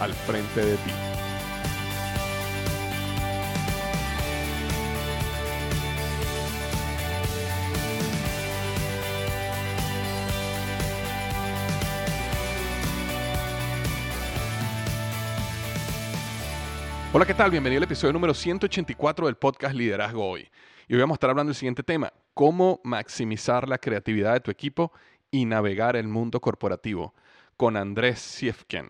al frente de ti. Hola, ¿qué tal? Bienvenido al episodio número 184 del podcast Liderazgo Hoy. Y hoy vamos a estar hablando del siguiente tema, cómo maximizar la creatividad de tu equipo y navegar el mundo corporativo, con Andrés Siefken.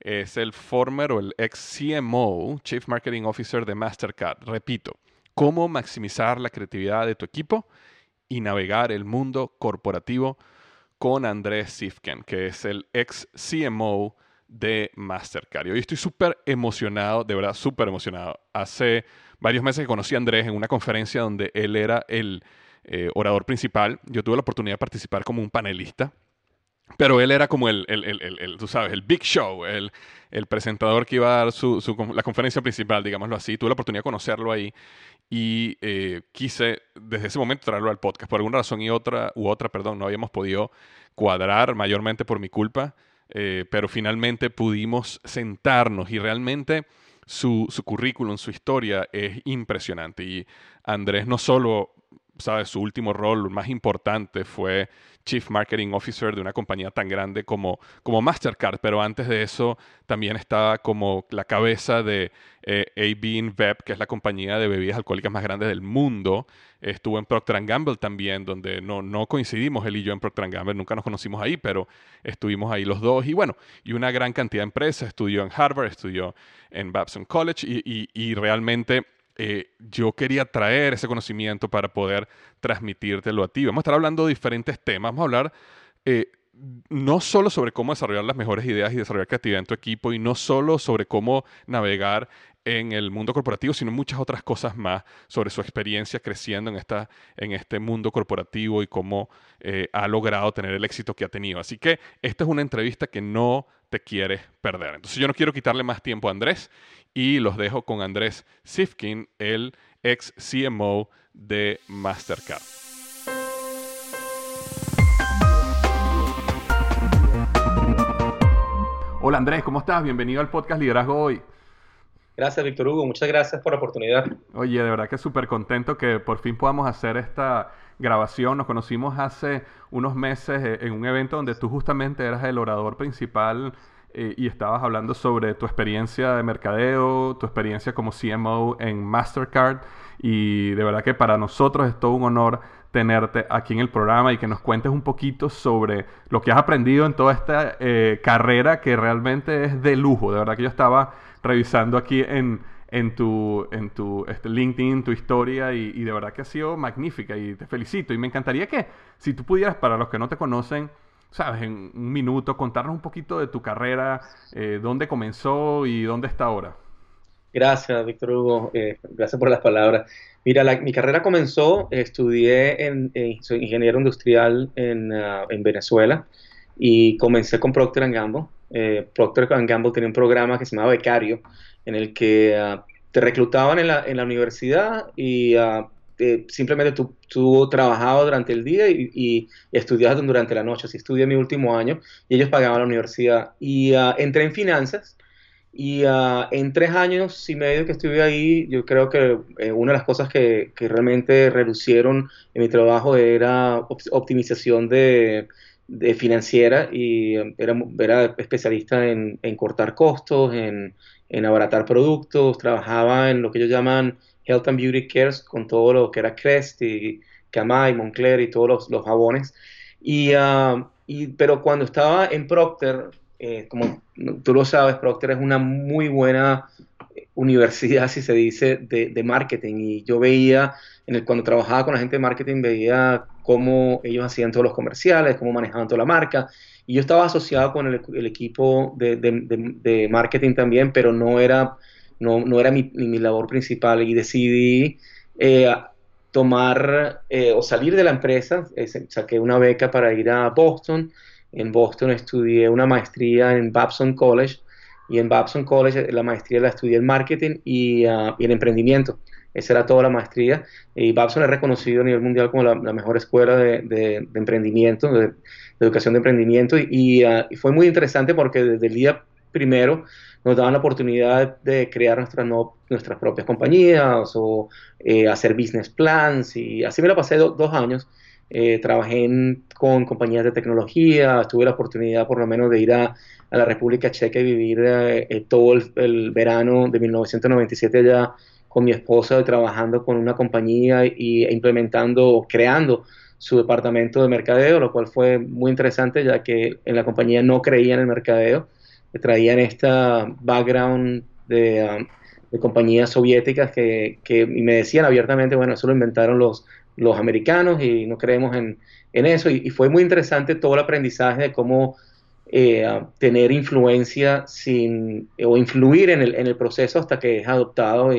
Es el former o el ex CMO, Chief Marketing Officer de Mastercard. Repito, cómo maximizar la creatividad de tu equipo y navegar el mundo corporativo con Andrés Siefken, que es el ex CMO de Mastercard. Y hoy estoy súper emocionado, de verdad súper emocionado. Hace varios meses que conocí a Andrés en una conferencia donde él era el eh, orador principal. Yo tuve la oportunidad de participar como un panelista. Pero él era como el, el, tú sabes, el big show, el, presentador que iba a dar su, la conferencia principal, digámoslo así. Tuve la oportunidad de conocerlo ahí y eh, quise desde ese momento traerlo al podcast. Por alguna razón y otra, u otra, perdón, no habíamos podido cuadrar mayormente por mi culpa. Eh, pero finalmente pudimos sentarnos y realmente su, su currículum, su historia es impresionante. Y Andrés no solo ¿sabes? Su último rol más importante fue Chief Marketing Officer de una compañía tan grande como, como Mastercard, pero antes de eso también estaba como la cabeza de eh, AB InBev, que es la compañía de bebidas alcohólicas más grande del mundo. Estuvo en Procter Gamble también, donde no, no coincidimos él y yo en Procter Gamble, nunca nos conocimos ahí, pero estuvimos ahí los dos. Y bueno, y una gran cantidad de empresas, estudió en Harvard, estudió en Babson College y, y, y realmente eh, yo quería traer ese conocimiento para poder transmitírtelo a ti. Vamos a estar hablando de diferentes temas. Vamos a hablar eh, no solo sobre cómo desarrollar las mejores ideas y desarrollar creatividad en tu equipo y no solo sobre cómo navegar en el mundo corporativo, sino muchas otras cosas más sobre su experiencia creciendo en, esta, en este mundo corporativo y cómo eh, ha logrado tener el éxito que ha tenido. Así que esta es una entrevista que no te quieres perder. Entonces yo no quiero quitarle más tiempo a Andrés y los dejo con Andrés Sifkin, el ex CMO de Mastercard. Hola Andrés, ¿cómo estás? Bienvenido al podcast Liderazgo Hoy. Gracias, Víctor Hugo. Muchas gracias por la oportunidad. Oye, de verdad que súper contento que por fin podamos hacer esta grabación. Nos conocimos hace unos meses eh, en un evento donde tú justamente eras el orador principal eh, y estabas hablando sobre tu experiencia de mercadeo, tu experiencia como CMO en Mastercard y de verdad que para nosotros es todo un honor tenerte aquí en el programa y que nos cuentes un poquito sobre lo que has aprendido en toda esta eh, carrera que realmente es de lujo. De verdad que yo estaba revisando aquí en, en tu, en tu este, LinkedIn, tu historia y, y de verdad que ha sido magnífica y te felicito. Y me encantaría que si tú pudieras, para los que no te conocen, sabes, en un minuto, contarnos un poquito de tu carrera, eh, dónde comenzó y dónde está ahora. Gracias, Víctor Hugo. Eh, gracias por las palabras. Mira, mi carrera comenzó, estudié en, soy ingeniero industrial en, uh, en, Venezuela y comencé con Procter Gamble. Eh, Procter Gamble tenía un programa que se llamaba Becario, en el que uh, te reclutaban en la, en la universidad y uh, simplemente tú, tú, trabajabas durante el día y, y, estudiabas durante la noche. Así estudié mi último año y ellos pagaban la universidad. Y uh, entré en finanzas y en tres años y medio que estuve ahí, yo creo que eh, una de las cosas que, que, realmente reducieron en mi trabajo era optimización de, de financiera y um, era, era especialista en, en cortar costos, en, en, abaratar productos, trabajaba en lo que ellos llaman Health and Beauty Cares con todo lo que era Crest y Camay, Moncler y todos los, los jabones. Y, uh, y, pero cuando estaba en Procter, eh, como tú lo sabes, Procter es una muy buena universidad, si se dice, de, de marketing. Y yo veía, en cuando trabajaba con la gente de marketing, veía cómo ellos hacían todos los comerciales, cómo manejaban toda la marca. Y yo estaba asociado con el, equipo de, marketing también, pero no era, no, no era mi, mi, labor principal. Y decidí eh, tomar eh, o salir de la empresa. Saqué una beca para ir a Boston en Boston estudié una maestría en Babson College y en Babson College la maestría la estudié en marketing y, uh, y en emprendimiento. Esa era toda la maestría. Y Babson es reconocido a nivel mundial como la, mejor escuela de, emprendimiento, de, de, educación de emprendimiento. Y, uh, y, fue muy interesante porque desde el día primero nos daban la oportunidad de crear nuestras, nuestras propias compañías o eh, hacer business plans. Y así me la pasé do, dos años. Eh, trabajé en, con compañías de tecnología, tuve la oportunidad por lo menos de ir a, la República Checa y vivir eh todo el, el, verano de 1997 allá con mi esposa, trabajando con una compañía y e implementando, creando su departamento de mercadeo, lo cual fue muy interesante ya que en la compañía no creía en el mercadeo, traían esta background de, um, de compañías soviéticas que, que, me decían abiertamente, bueno, eso lo inventaron los los americanos y no creemos en, en eso. Y, fue muy interesante todo el aprendizaje de cómo eh, tener influencia sin, o influir en el, en el, proceso hasta que es adoptado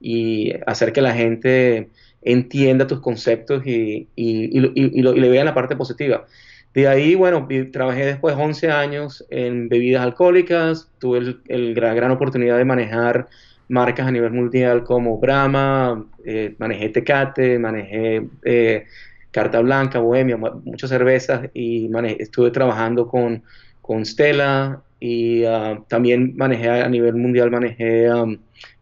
y, hacer que la gente entienda tus conceptos y, y lo, le vean la parte positiva. De ahí, bueno, trabajé después 11 años en bebidas alcohólicas, tuve el, el gran, gran oportunidad de manejar marcas a nivel mundial como Brahma, eh, manejé Tecate, manejé eh, Carta Blanca, Bohemia, muchas cervezas y manejé, estuve trabajando con, con Stella y uh, también manejé a nivel mundial, manejé um,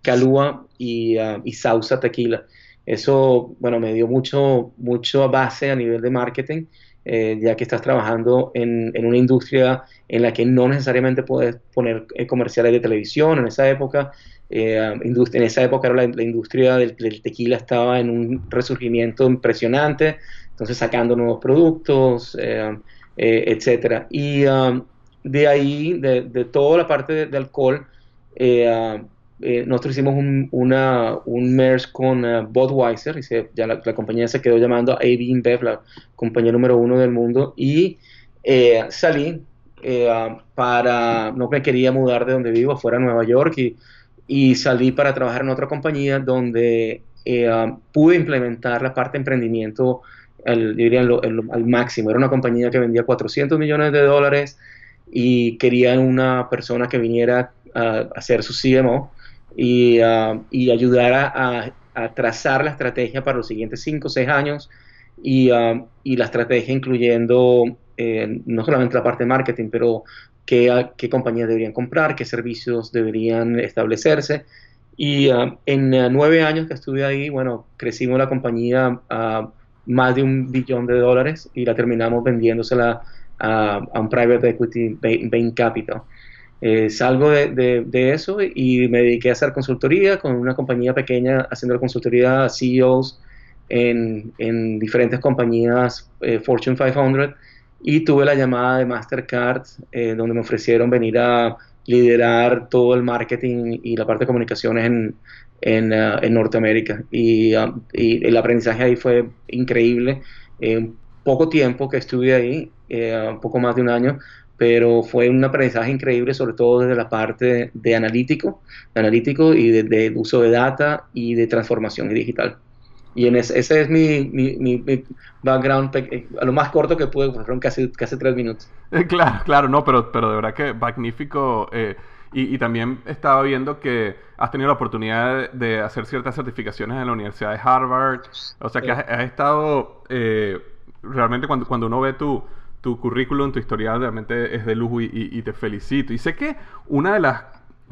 Calúa y, uh, y Sausa Tequila. Eso, bueno, me dio mucho, mucho base a nivel de marketing, eh, ya que estás trabajando en, en, una industria en la que no necesariamente puedes poner eh, comerciales de televisión en esa época, eh, en esa época la, la industria del, del, tequila estaba en un resurgimiento impresionante, entonces sacando nuevos productos, eh, eh, etcétera. Y um, de ahí, de, de, toda la parte de, de alcohol, uh, nosotros hicimos un, una, un merge con uh, Budweiser, y se, ya la, la, compañía se quedó llamando AB InBev, la compañía número uno del mundo, y salí para, no me quería mudar de donde vivo, fuera a Nueva York, y y salí para trabajar en otra compañía donde eh, pude implementar la parte emprendimiento al, diría, al máximo. Era una compañía que vendía 400 millones de dólares y querían una persona que viniera a, hacer su CMO y, uh, y ayudara a, a, trazar la estrategia para los siguientes 5 o 6 años y, uh, y, la estrategia incluyendo eh, no solamente la parte de marketing, pero qué, qué compañías deberían comprar, qué servicios deberían establecerse. Y uh, en uh, nueve años que estuve ahí, bueno, crecimos la compañía a más de un billón de dólares y la terminamos vendiéndosela a, a un private equity Bain Capital. Eh, salgo de, eso y me dediqué a hacer consultoría con una compañía pequeña, haciendo consultoría a CEOs en, en diferentes compañías eh, Fortune 500 y tuve la llamada de Mastercard eh, donde me ofrecieron venir a liderar todo el marketing y la parte de comunicaciones en, en, uh, Norteamérica y, uh, y, el aprendizaje ahí fue increíble. Poco tiempo que estuve ahí, eh, un poco más de un año, pero fue un aprendizaje increíble, sobre todo desde la parte de analítico, de analítico y de, de uso de data y de transformación digital. Y en ese, ese es mi, mi, mi, mi, background, a lo más corto que pude, fueron casi, casi tres minutos. Eh, claro, claro, no, pero, pero de verdad que magnífico. Eh, Y, también estaba viendo que has tenido la oportunidad de, hacer ciertas certificaciones en la Universidad de Harvard. O sea que has, estado, eh, realmente cuando, cuando uno ve tu, tu currículum, tu historial, realmente es de lujo y, te felicito. Y sé que una de las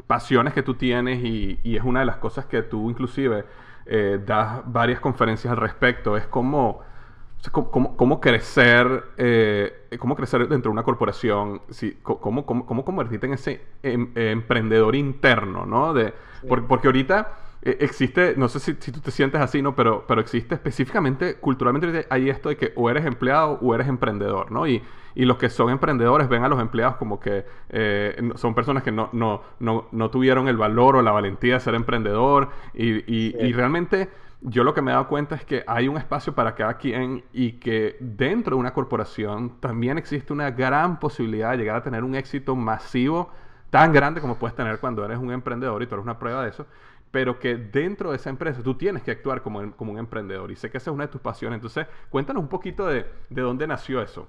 pasiones que tú tienes y, es una de las cosas que tú inclusive eh, das varias conferencias al respecto, es como cómo, crecer, eh, cómo crecer dentro de una corporación, si, cómo, cómo, convertirte en ese em, emprendedor interno, ¿no? De, porque, ahorita eh, existe, no sé si, tú te sientes así, ¿no? Pero, pero existe específicamente, culturalmente hay esto de que o eres empleado o eres emprendedor, ¿no? Y, y los que son emprendedores ven a los empleados como que eh, son personas que no, no, no, no, tuvieron el valor o la valentía de ser emprendedor y, y, y realmente yo lo que me he dado cuenta es que hay un espacio para cada quien y que dentro de una corporación también existe una gran posibilidad de llegar a tener un éxito masivo tan grande como puedes tener cuando eres un emprendedor y tú eres una prueba de eso, pero que dentro de esa empresa tú tienes que actuar como, como un emprendedor y sé que esa es una de tus pasiones. Entonces, cuéntanos un poquito de, de dónde nació eso.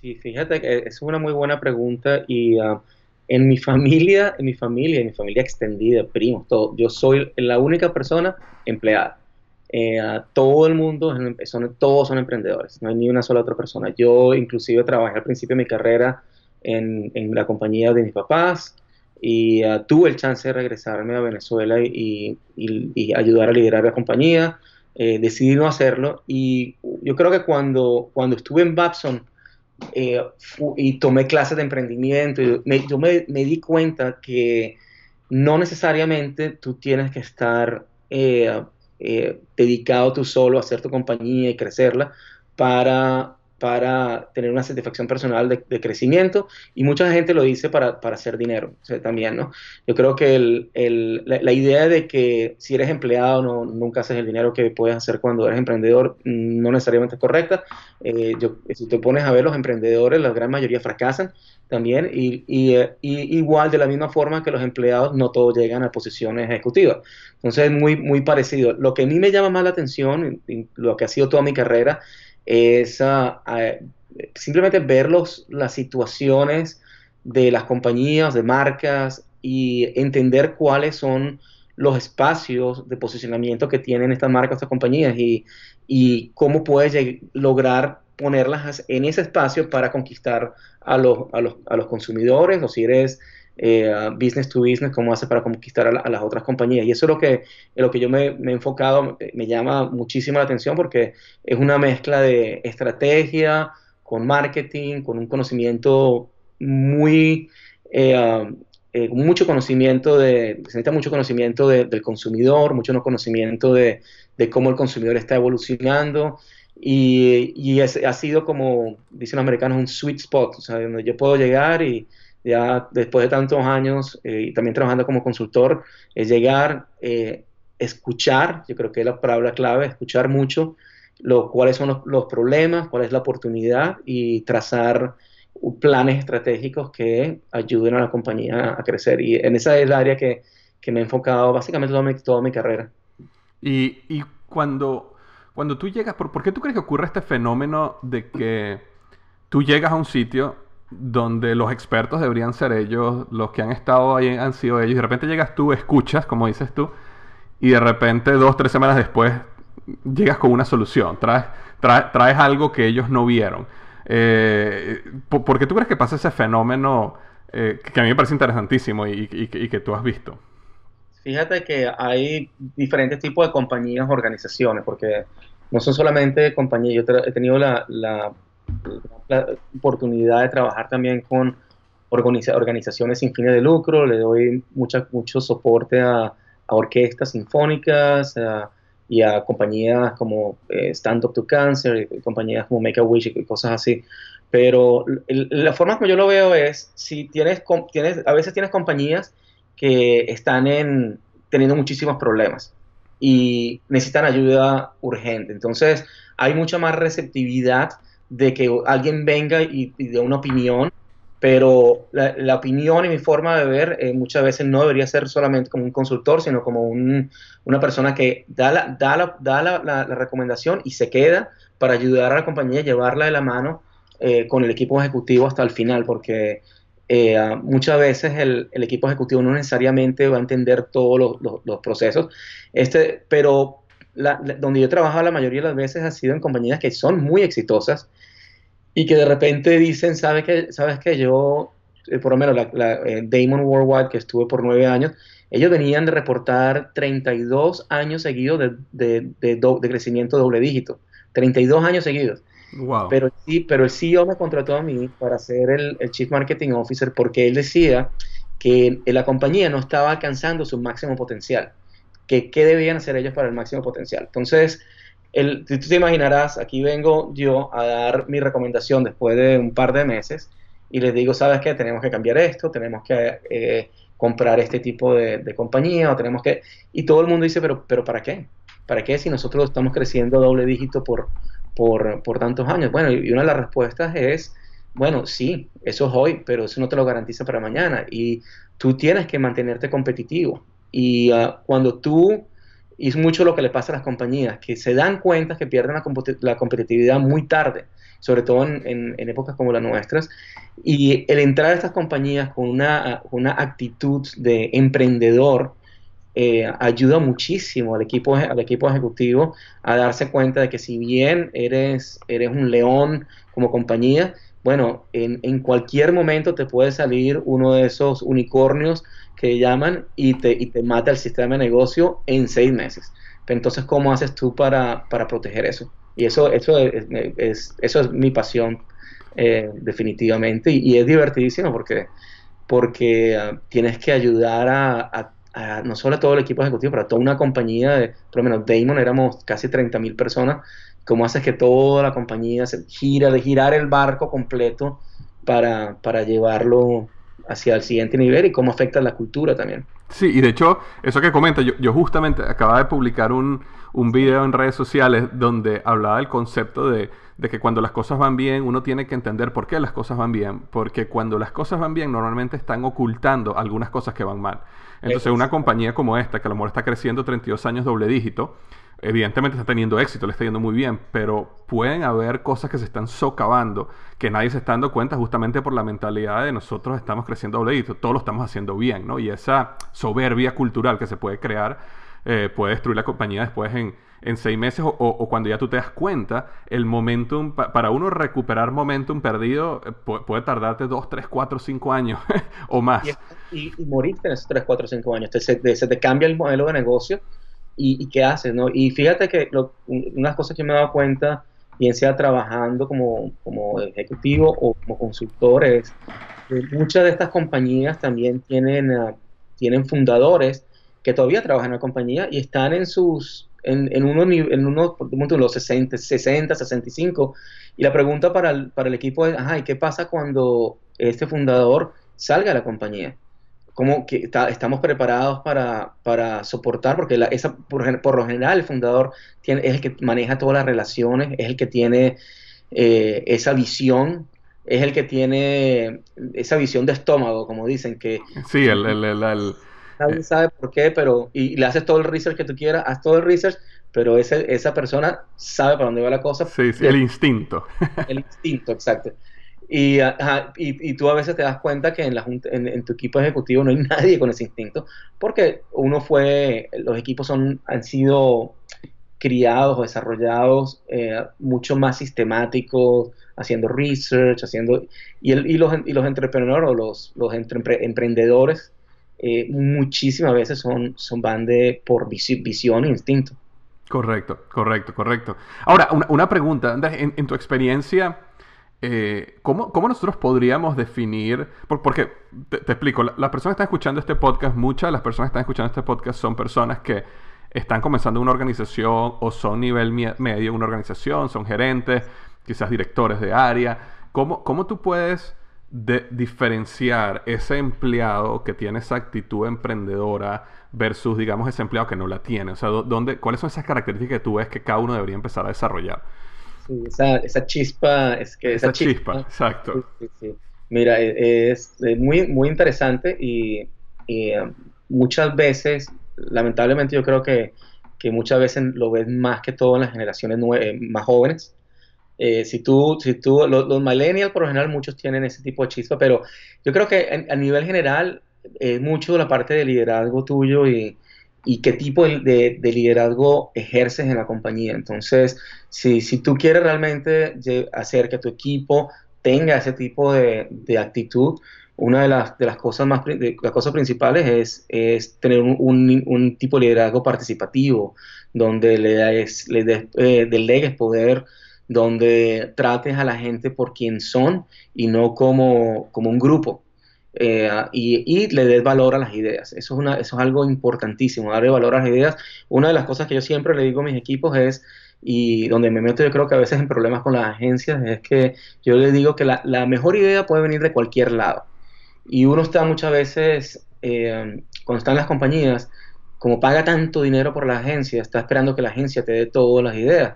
Sí, fíjate que es una muy buena pregunta y... Uh, en mi familia, en mi familia, en mi familia extendida, primos, todo, yo soy la única persona empleada. Eh, todo el mundo, son, todos son emprendedores, no hay ni una sola otra persona. Yo inclusive trabajé al principio de mi carrera en, la compañía de mis papás y uh, tuve el chance de regresarme a Venezuela y, ayudar a liderar la compañía. Eh, decidí no hacerlo y yo creo que cuando, cuando estuve en Babson eh, y tomé clases de emprendimiento, yo me, me, di cuenta que no necesariamente tú tienes que estar eh, eh, dedicado tú solo a hacer tu compañía y crecerla para, para tener una satisfacción personal de, crecimiento y mucha gente lo dice para, para hacer dinero también, ¿no? Yo creo que el, el, la, idea de que si eres empleado no, nunca haces el dinero que puedes hacer cuando eres emprendedor no necesariamente es correcta. Eh, yo, si te pones a ver los emprendedores, la gran mayoría fracasan también y, y, igual de la misma forma que los empleados no todos llegan a posiciones ejecutivas. Entonces es muy, muy parecido. Lo que a mí me llama más la atención, lo que ha sido toda mi carrera, es ah, ah, simplemente ver los, las situaciones de las compañías, de marcas y entender cuáles son los espacios de posicionamiento que tienen estas marcas, estas compañías y, y cómo puedes lograr ponerlas en ese espacio para conquistar a los, a los, a los consumidores o si eres eh, business to business, cómo hace para conquistar a, las otras compañías. Y eso es lo que, lo que yo me, he enfocado, me llama muchísimo la atención porque es una mezcla de estrategia con marketing, con un conocimiento muy, eh, eh, mucho conocimiento de, se necesita mucho conocimiento del consumidor, mucho conocimiento de, de, cómo el consumidor está evolucionando y, y ha sido como, dicen los americanos, un sweet spot, o sea, donde yo puedo llegar y ya después de tantos años eh, y también trabajando como consultor, es llegar, eh, escuchar, yo creo que es la palabra clave, escuchar mucho lo, cuáles son los, problemas, cuál es la oportunidad y trazar planes estratégicos que ayuden a la compañía a crecer. Y en esa es el área que, que me he enfocado básicamente toda mi, toda mi carrera. Y, y cuando cuando tú llegas, ¿por, qué tú crees que ocurre este fenómeno de que tú llegas a un sitio donde los expertos deberían ser ellos, los que han estado ahí han sido ellos, y de repente llegas tú, escuchas, como dices tú, y de repente dos, tres semanas después llegas con una solución, traes, traes, algo que ellos no vieron. Eh, ¿por, qué tú crees que pasa ese fenómeno eh, que a mí me parece interesantísimo y, que tú has visto? Fíjate que hay diferentes tipos de compañías, organizaciones, porque no son solamente compañías, yo he tenido la, oportunidad de trabajar también con organizaciones sin fines de lucro, le doy mucha, mucho soporte a, orquestas sinfónicas y a compañías como eh, Stand Up to Cancer, y compañías como Make a Wish y cosas así. Pero la forma como yo lo veo es, si tienes, tienes a veces tienes compañías que están en, teniendo muchísimos problemas y necesitan ayuda urgente. Entonces, hay mucha más receptividad de que alguien venga y, dé una opinión, pero la, opinión y mi forma de ver eh, muchas veces no debería ser solamente como un consultor, sino como una persona que da, la, da, da la, recomendación y se queda para ayudar a la compañía a llevarla de la mano eh, con el equipo ejecutivo hasta el final, porque eh, muchas veces el, equipo ejecutivo no necesariamente va a entender todos los, procesos, este, pero donde yo he trabajado la mayoría de las veces ha sido en compañías que son muy exitosas y que de repente dicen, ¿sabes que sabes que yo, eh, por lo menos la, eh, Damon Worldwide, que estuve por nueve años, ellos venían de reportar 32 años seguidos de, de, crecimiento doble dígito, 32 años seguidos. Wow. Pero, sí, pero el CEO me contrató a mí para ser el, el Chief Marketing Officer porque él decía que la compañía no estaba alcanzando su máximo potencial, que qué debían hacer ellos para el máximo potencial. Entonces, el, tú te imaginarás, aquí vengo yo a dar mi recomendación después de un par de meses y les digo, ¿sabes qué? Tenemos que cambiar esto, tenemos que eh, comprar este tipo de, compañía, o tenemos que... Y todo el mundo dice, pero, pero ¿para qué? ¿Para qué si nosotros estamos creciendo doble dígito por, por, por tantos años? Bueno, y una de las respuestas es, bueno, sí, eso es hoy, pero eso no te lo garantiza para mañana. Y tú tienes que mantenerte competitivo. Y ah, cuando tú y es mucho lo que le pasa a las compañías, que se dan cuenta que pierden la, competitividad muy tarde, sobre todo en, épocas como las nuestras. Y el entrar a estas compañías con una, actitud de emprendedor eh, ayuda muchísimo al equipo, al equipo ejecutivo a darse cuenta de que si bien eres, eres un león como compañía, bueno, en, en cualquier momento te puede salir uno de esos unicornios que llaman y te, y te mata el sistema de negocio en seis meses. Entonces, ¿cómo haces tú para, para proteger eso? Y eso, eso, es, eso es mi pasión, eh, definitivamente. Y, es divertidísimo porque, porque ah, tienes que ayudar a, a, no solo a todo el equipo ejecutivo, pero a toda una compañía, de, por lo menos Damon éramos casi 30 mil personas. ¿Cómo haces que toda la compañía se gira, de girar el barco completo para, para llevarlo hacia el siguiente nivel y cómo afecta la cultura también. Sí, y de hecho, eso que comenta, yo, yo justamente acababa de publicar un, un, video en redes sociales donde hablaba del concepto de, de, que cuando las cosas van bien, uno tiene que entender por qué las cosas van bien, porque cuando las cosas van bien, normalmente están ocultando algunas cosas que van mal. Entonces, una compañía como esta, que a lo mejor está creciendo 32 años doble dígito, evidentemente está teniendo éxito, le está yendo muy bien, pero pueden haber cosas que se están socavando, que nadie se está dando cuenta justamente por la mentalidad de nosotros estamos creciendo doble todo lo estamos haciendo bien, ¿no? Y esa soberbia cultural que se puede crear eh, puede destruir la compañía después en, en seis meses o, cuando ya tú te das cuenta, el momentum, para uno recuperar momentum perdido eh, puede, tardarte dos, tres, cuatro, cinco años o más. Y, y, morirte en esos tres, cuatro, cinco años. se, te cambia el modelo de negocio y, qué haces, ¿no? Y fíjate que lo, unas cosas que me he dado cuenta, bien sea trabajando como, como ejecutivo o como consultor, es que muchas de estas compañías también tienen, ah, tienen fundadores que todavía trabajan en la compañía y están en sus en, en unos en unos los 60, 60, 65 y la pregunta para el, para el equipo es, ajá, ¿y qué pasa cuando este fundador salga de la compañía? Cómo que estamos preparados para, para soportar, porque la, esa, por, por, lo general el fundador tiene, es el que maneja todas las relaciones, es el que tiene eh, esa visión, es el que tiene esa visión de estómago, como dicen, que... Sí, el... el, el, nadie sabe por qué, pero... Y, le haces todo el research que tú quieras, haz todo el research, pero ese, esa persona sabe para dónde va la cosa. Sí, sí el instinto. El instinto, exacto. Y, y, tú a veces te das cuenta que en, la en, tu equipo ejecutivo no hay nadie con ese instinto, porque uno fue, los equipos son, han sido criados o desarrollados eh, mucho más sistemáticos, haciendo research, haciendo, y, el, y los, y los entrepreneurs o los, emprendedores eh, muchísimas veces son, son van de por visión e instinto. Correcto, correcto, correcto. Ahora, una, una pregunta, en tu experiencia, eh, ¿cómo, nosotros podríamos definir? porque te, explico, las personas que están escuchando este podcast, muchas de las personas que están escuchando este podcast son personas que están comenzando una organización o son nivel medio una organización, son gerentes, quizás directores de área. ¿Cómo, cómo tú puedes diferenciar ese empleado que tiene esa actitud emprendedora versus, digamos, ese empleado que no la tiene? O sea, ¿dónde, ¿cuáles son esas características que tú ves que cada uno debería empezar a desarrollar? Esa, esa chispa, es que esa, chispa, exacto. Mira, e, es, muy, muy interesante y, um, muchas veces, lamentablemente yo creo que, que, muchas veces lo ves más que todo en las generaciones eh, más jóvenes, Eh, si tú, si tú, los, millennials por lo general muchos tienen ese tipo de chispa, pero yo creo que a, nivel general es mucho la parte de liderazgo tuyo y, y qué tipo de, liderazgo ejerces en la compañía. Entonces, si, si tú quieres realmente hacer que tu equipo tenga ese tipo de, actitud, una de las, de las cosas más las cosas principales es, tener un, tipo de liderazgo participativo, donde le, des, eh, delegues poder, donde trates a la gente por quien son y no como, como un grupo. Eh, y, le des valor a las ideas. Eso es, una, eso es algo importantísimo, darle valor a las ideas. Una de las cosas que yo siempre le digo a mis equipos es, y donde me meto yo creo que a veces en problemas con las agencias, es que yo les digo que la, la mejor idea puede venir de cualquier lado. Y uno está muchas veces, eh, cuando está en las compañías, como paga tanto dinero por la agencia, está esperando que la agencia te dé todas las ideas.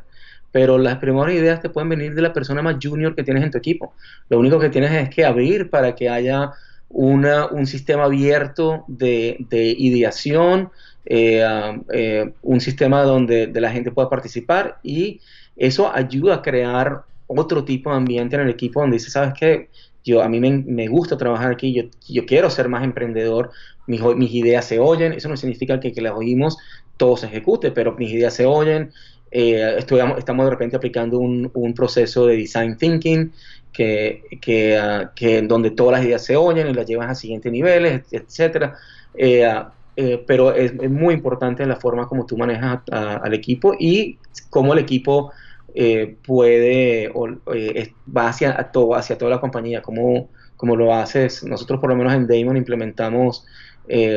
Pero las primeras ideas te pueden venir de la persona más junior que tienes en tu equipo. Lo único que tienes es que abrir para que haya una, un sistema abierto de, ideación, eh, eh, un sistema donde de la gente pueda participar y eso ayuda a crear otro tipo de ambiente en el equipo donde dice, ¿sabes qué? yo, a mí me, gusta trabajar aquí, yo, yo, quiero ser más emprendedor, mis, mis, ideas se oyen, eso no significa que, que las oímos todo se ejecute, pero mis ideas se oyen, eh, estamos de repente aplicando un, un, proceso de design thinking que, que, uh, que, donde todas las ideas se oyen y las llevas a siguientes niveles, etcétera. Eh, ah, eh, pero es, es, muy importante la forma como tú manejas al equipo y cómo el equipo eh, puede eh, va hacia, todo, hacia toda la compañía, como, como lo haces. Nosotros por lo menos en Damon implementamos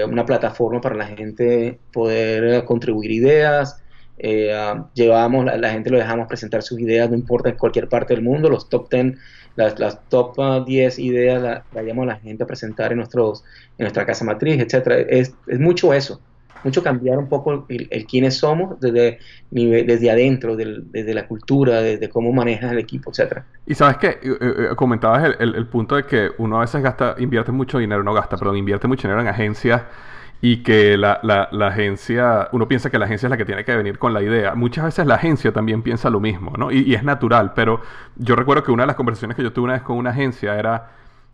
una plataforma para la gente poder contribuir ideas. Llevamos, la, gente lo dejamos presentar sus ideas, no importa en cualquier parte del mundo, los top 10, las, top 10 ideas las la llevamos a la gente a presentar en, nuestros, en nuestra casa matriz, etcétera Es, es mucho eso mucho cambiar un poco el, quiénes somos desde, desde adentro, desde la cultura, desde cómo manejas el equipo, etcétera. Y sabes que eh, eh, comentabas el, el, punto de que uno a veces gasta, invierte mucho dinero, no gasta, perdón, invierte mucho dinero en agencias y que la, la, la, agencia, uno piensa que la agencia es la que tiene que venir con la idea. Muchas veces la agencia también piensa lo mismo, ¿no? Y, es natural, pero yo recuerdo que una de las conversaciones que yo tuve una vez con una agencia era,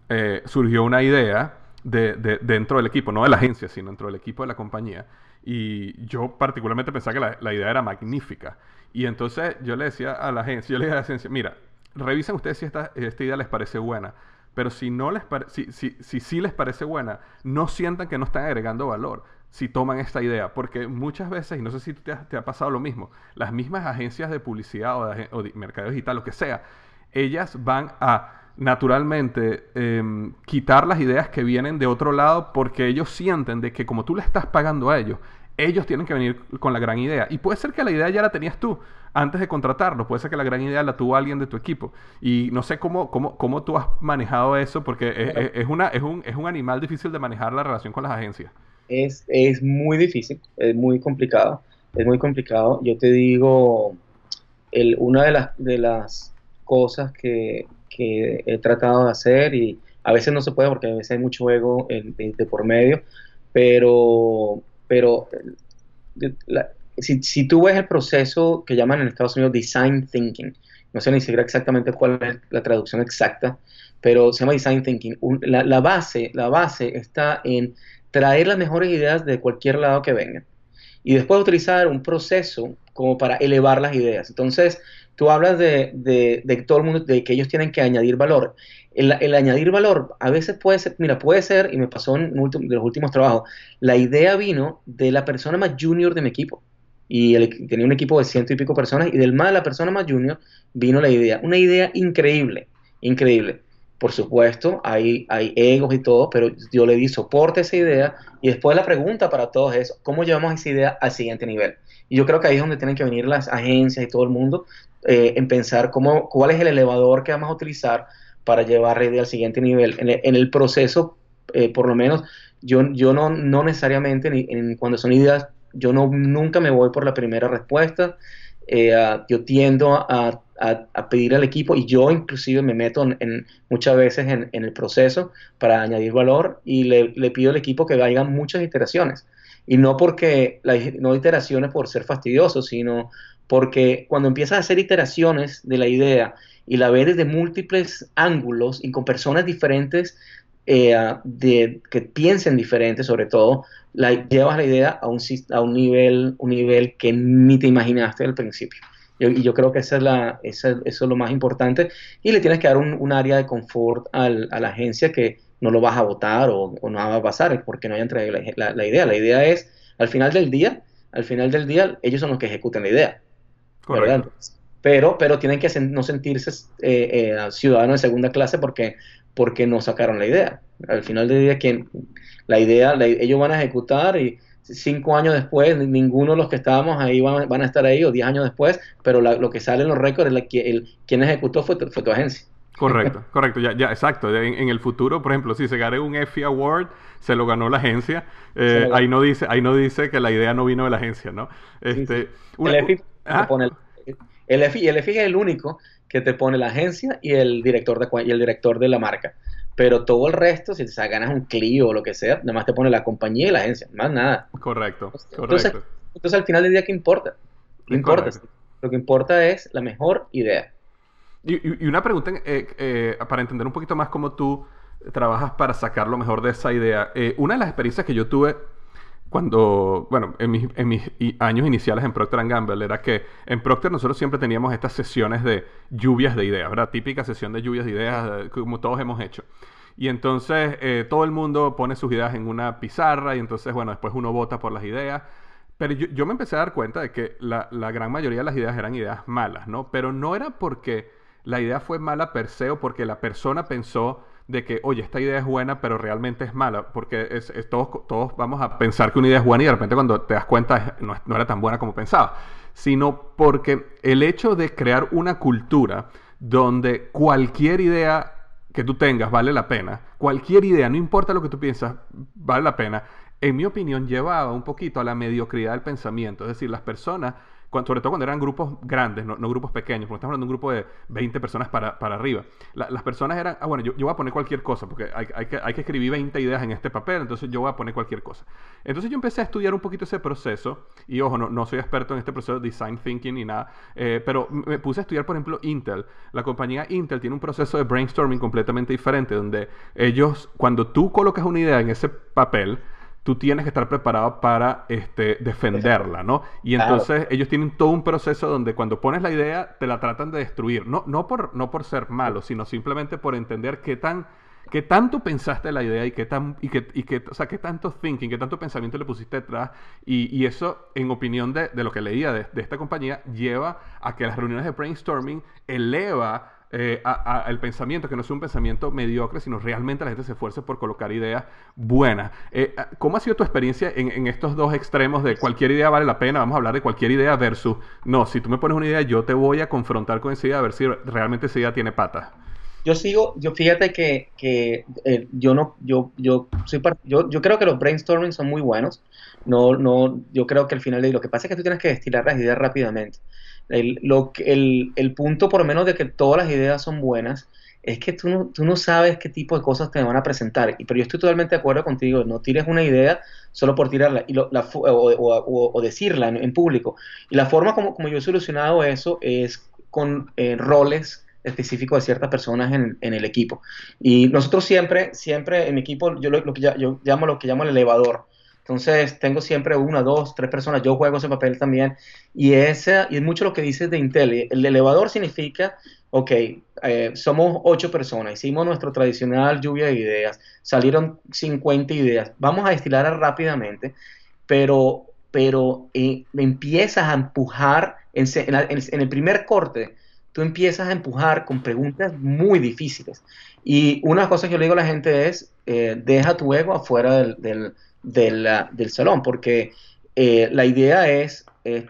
eh, surgió una idea de, dentro del equipo, no de la agencia, sino dentro del equipo de la compañía. Y yo particularmente pensaba que la, idea era magnífica. Y entonces yo le decía a la agencia, yo le dije a la agencia, mira, revisen ustedes si esta, esta idea les parece buena. Pero si no les si, si, si sí les parece buena, no sientan que no están agregando valor si toman esta idea. Porque muchas veces, y no sé si te ha, pasado lo mismo, las mismas agencias de publicidad o de, o de mercado digital, lo que sea, ellas van a naturalmente em, quitar las ideas que vienen de otro lado porque ellos sienten de que como tú le estás pagando a ellos, ellos tienen que venir con la gran idea. Y puede ser que la idea ya la tenías tú antes de contratarlo, puede ser que la gran idea la tuvo alguien de tu equipo. Y no sé cómo, cómo, cómo tú has manejado eso porque es, una, es, un, es un animal difícil de manejar la relación con las agencias. Es, es muy difícil, es muy complicado, es muy complicado. Yo te digo, el, una de las, de las cosas que, que he tratado de hacer y a veces no se puede porque a veces hay mucho ego de, por medio, pero, pero si, si, tú ves el proceso que llaman en Estados Unidos Design Thinking, no sé ni siquiera exactamente cuál es la traducción exacta, pero se llama Design Thinking. la, la, base, la base está en traer las mejores ideas de cualquier lado que vengan y después utilizar un proceso como para elevar las ideas. Entonces, tú hablas de, de, todo el mundo, de que ellos tienen que añadir valor. El, el, añadir valor a veces puede ser, mira, puede ser, y me pasó en de los últimos trabajos, la idea vino de la persona más junior de mi equipo. Y tenía un equipo de ciento y pico personas, y del más de la persona más junior vino la idea. Una idea increíble, increíble. Por supuesto, hay, hay egos y todo, pero yo le di soporte a esa idea y después la pregunta para todos es, ¿cómo llevamos esa idea al siguiente nivel? Y yo creo que ahí es donde tienen que venir las agencias y todo el mundo eh, en pensar cómo, cuál es el elevador que vamos a utilizar para llevar la idea al siguiente nivel. En el, proceso, eh, por lo menos, yo, yo no, no necesariamente, en, cuando son ideas, yo no, nunca me voy por la primera respuesta. Eh, yo tiendo a a, pedir al equipo y yo inclusive me meto en, muchas veces en, el proceso para añadir valor y le, pido al equipo que hagan muchas iteraciones. Y no porque, no iteraciones por ser fastidiosos, sino porque cuando empiezas a hacer iteraciones de la idea y la ves desde múltiples ángulos y con personas diferentes eh, de, que piensen diferente sobre todo, la, llevas la idea a un, a un, nivel, un nivel que ni te imaginaste al principio. y yo creo que esa es la, esa, eso es lo más importante. Y le tienes que dar un, un área de confort al, a la agencia que no lo vas a votar o, no va a pasar porque no hayan traído la, la, idea. La idea es, al final del día, al final del día, ellos son los que ejecutan la idea. Correcto. Pero, pero tienen que no sentirse eh, eh, ciudadanos de segunda clase porque porque no sacaron la idea. Al final del día, quien, la idea, ellos van a ejecutar y cinco años después, ninguno de los que estábamos ahí van, a estar ahí, o diez años después, pero lo que sale en los récords es que el, quien ejecutó fue tu, fue tu agencia. Correcto, correcto, ya, ya, exacto. En, el futuro, por ejemplo, si se gane un EFI Award, se lo ganó la agencia. Eh, ahí no dice, ahí no dice que la idea no vino de la agencia, ¿no? Este, el, EFI el, EFI, el EFI es el único que te pone la agencia y el director de, y el director de la marca. Pero todo el resto, si te ganas un Clio o lo que sea, nada más te pone la compañía y la agencia, más nada. Correcto, entonces, Entonces, al final del día, ¿qué importa? Lo que importa es la mejor idea. Y, una pregunta eh, eh, para entender un poquito más cómo tú trabajas para sacar lo mejor de esa idea. Eh, una de las experiencias que yo tuve cuando, bueno, en mis, años iniciales en Procter Gamble era que en Procter nosotros siempre teníamos estas sesiones de lluvias de ideas, ¿verdad? Típica sesión de lluvias de ideas, eh, como todos hemos hecho. Y entonces eh, todo el mundo pone sus ideas en una pizarra y entonces, bueno, después uno vota por las ideas. Pero yo, yo me empecé a dar cuenta de que la, la, gran mayoría de las ideas eran ideas malas, ¿no? Pero no era porque la idea fue mala per se o porque la persona pensó de que, oye, esta idea es buena, pero realmente es mala, porque es, todos, todos vamos a pensar que una idea es buena y de repente cuando te das cuenta no, no era tan buena como pensaba, sino porque el hecho de crear una cultura donde cualquier idea que tú tengas vale la pena, cualquier idea, no importa lo que tú piensas, vale la pena, en mi opinión llevaba un poquito a la mediocridad del pensamiento, es decir, las personas sobre todo cuando eran grupos grandes, no, grupos pequeños, porque estamos hablando de un grupo de 20 personas para, arriba. las personas eran, ah, bueno, yo, voy a poner cualquier cosa, porque hay, que, hay que escribir 20 ideas en este papel, entonces yo voy a poner cualquier cosa. Entonces yo empecé a estudiar un poquito ese proceso, y ojo, no, no soy experto en este proceso de design thinking ni nada, eh, pero me puse a estudiar, por ejemplo, Intel. La compañía Intel tiene un proceso de brainstorming completamente diferente, donde ellos, cuando tú colocas una idea en ese papel, tú tienes que estar preparado para este, defenderla, ¿no? Y entonces ellos tienen todo un proceso donde cuando pones la idea te la tratan de destruir, no, no, por, no por ser malo, sino simplemente por entender qué tan qué tanto pensaste la idea y qué tan y qué, y qué, o sea, qué tanto thinking, qué tanto pensamiento le pusiste detrás. Y, y eso en opinión de, de, lo que leía de, de esta compañía lleva a que las reuniones de brainstorming eleva eh, el pensamiento, que no sea un pensamiento mediocre, sino realmente la gente se esfuerce por colocar ideas buenas. Eh, ¿Cómo ha sido tu experiencia en, estos dos extremos de cualquier idea vale la pena? Vamos a hablar de cualquier idea versus, no, si tú me pones una idea, yo te voy a confrontar con esa idea a ver si realmente esa idea tiene patas. Yo sigo, yo fíjate que, que eh, yo no, yo, yo soy yo, yo creo que los brainstorming son muy buenos. No, no, yo creo que al final lo que pasa es que tú tienes que destilar las ideas rápidamente. El, el, punto, por lo menos, de que todas las ideas son buenas, es que tú no, tú no sabes qué tipo de cosas te van a presentar. Pero yo estoy totalmente de acuerdo contigo, no tires una idea solo por tirarla y la, o, o, decirla en, público. Y la forma como, como yo he solucionado eso es con eh, roles específicos de ciertas personas en, en, el equipo. Y nosotros siempre, siempre en mi equipo, yo lo que yo llamo lo que llamo el elevador. Entonces tengo siempre una, dos, tres personas, yo juego ese papel también. Y, ese, y es mucho lo que dices de Intel. El elevador significa, ok, eh, somos ocho personas, hicimos nuestro tradicional lluvia de ideas, salieron 50 ideas, vamos a destilar rápidamente, pero, pero eh, empiezas a empujar en, en, el primer corte. Tú empiezas a empujar con preguntas muy difíciles. Y una cosa que yo le digo a la gente es, eh, deja tu ego afuera del del, del salón, porque eh, la idea es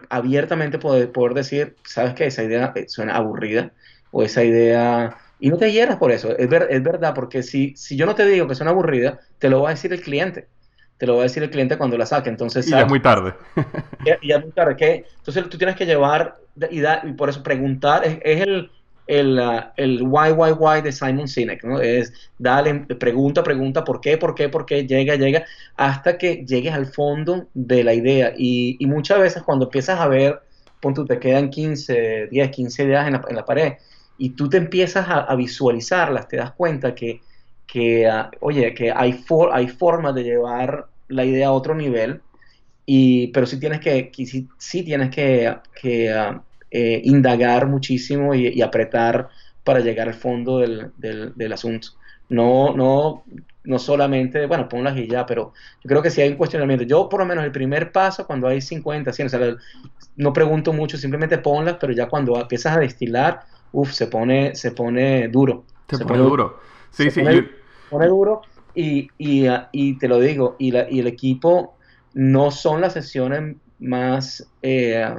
abiertamente poder, poder decir, sabes que esa idea eh, suena aburrida o esa idea... Y no te hieras por eso, es, es verdad, porque si, si yo no te digo que suena aburrida, te lo va a decir el cliente te lo va a decir el cliente cuando la saque. Entonces, y ya es muy tarde. y, ya es muy tarde. ¿qué? Entonces tú tienes que llevar y, y por eso preguntar es, el, el, uh, el why, why, why de Simon Sinek, ¿no? Es dale, pregunta, pregunta, por qué, por qué, por qué, llega, llega, hasta que llegues al fondo de la idea. Y, y muchas veces cuando empiezas a ver punto, te quedan 15, 10, 15 ideas en la, en la pared y tú te empiezas a, visualizarlas, te das cuenta que, que ah, oye, que hay, for, hay formas de llevar la idea a otro nivel, y, pero sí tienes que, sí, tienes que, que ah, eh, indagar muchísimo y, apretar para llegar al fondo del, del, del asunto. No, no, no solamente, bueno, ponlas y ya, pero yo creo que si hay un cuestionamiento. Yo, por lo menos, el primer paso, cuando hay 50, 100, o sea, no pregunto mucho, simplemente ponlas, pero ya cuando empiezas a destilar, uff, se pone, se pone duro. Se, pone, duro. Sí, sí. Pone, pone duro y, y, y, te lo digo, y, la, y el equipo no son las sesiones más... Eh,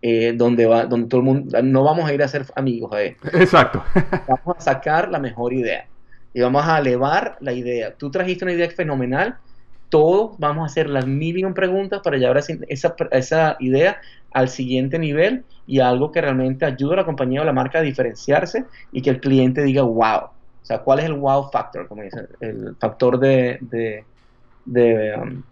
eh, donde va, donde todo el mundo, no vamos a ir a ser amigos, eh. Exacto. vamos a sacar la mejor idea y vamos a elevar la idea. Tú trajiste una idea fenomenal, todos vamos a hacer las mil y un preguntas para llevar esa, esa idea al siguiente nivel y algo que realmente ayude a la compañía o la marca a diferenciarse y que el cliente diga wow. O sea, ¿cuál es el wow factor? Como dicen, el factor de, de, de, um,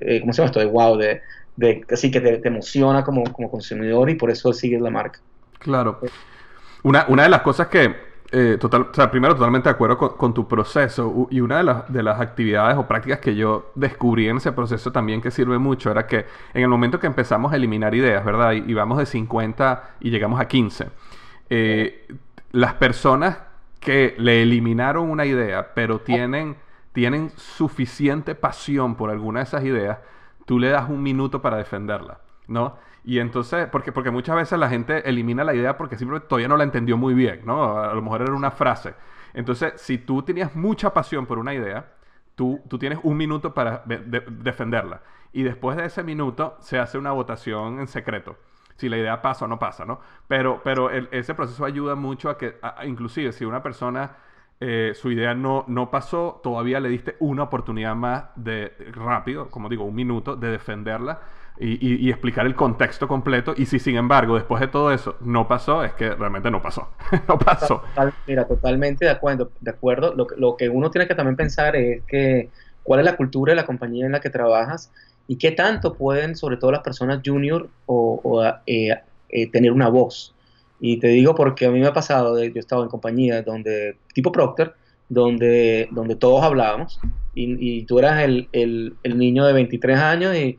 eh, ¿cómo se llama esto? De wow, de, de así que te, emociona como, como consumidor y por eso sigues la marca. Claro. Una, una de las cosas que eh, total, primero totalmente de acuerdo con, tu proceso y una de las, de las actividades o prácticas que yo descubrí en ese proceso también que sirve mucho era que en el momento que empezamos a eliminar ideas, ¿verdad? Y, vamos de 50 y llegamos a 15, eh, las personas que le eliminaron una idea pero tienen, tienen suficiente pasión por alguna de esas ideas, tú le das un minuto para defenderla, ¿no? Y entonces, porque, porque muchas veces la gente elimina la idea porque simplemente todavía no la entendió muy bien, ¿no? A lo mejor era una frase. Entonces, si tú tenías mucha pasión por una idea, tú, tú tienes un minuto para defenderla. Y después de ese minuto se hace una votación en secreto. Si la idea pasa o no pasa, ¿no? Pero, pero ese proceso ayuda mucho a que, inclusive si una persona... Eh, su idea no, no pasó, todavía le diste una oportunidad más de rápido, como digo, un minuto, de defenderla y, explicar el contexto completo. Y si, sin embargo, después de todo eso no pasó, es que realmente no pasó. no pasó. mira, totalmente de acuerdo. De acuerdo. Lo, lo, que uno tiene que también pensar es que cuál es la cultura de la compañía en la que trabajas y qué tanto pueden, sobre todo las personas junior, o, eh, eh, tener una voz. Y te digo porque a mí me ha pasado, yo he estado en compañías donde, tipo Procter, donde, donde todos hablábamos y, y tú eras el, el, niño de 23 años y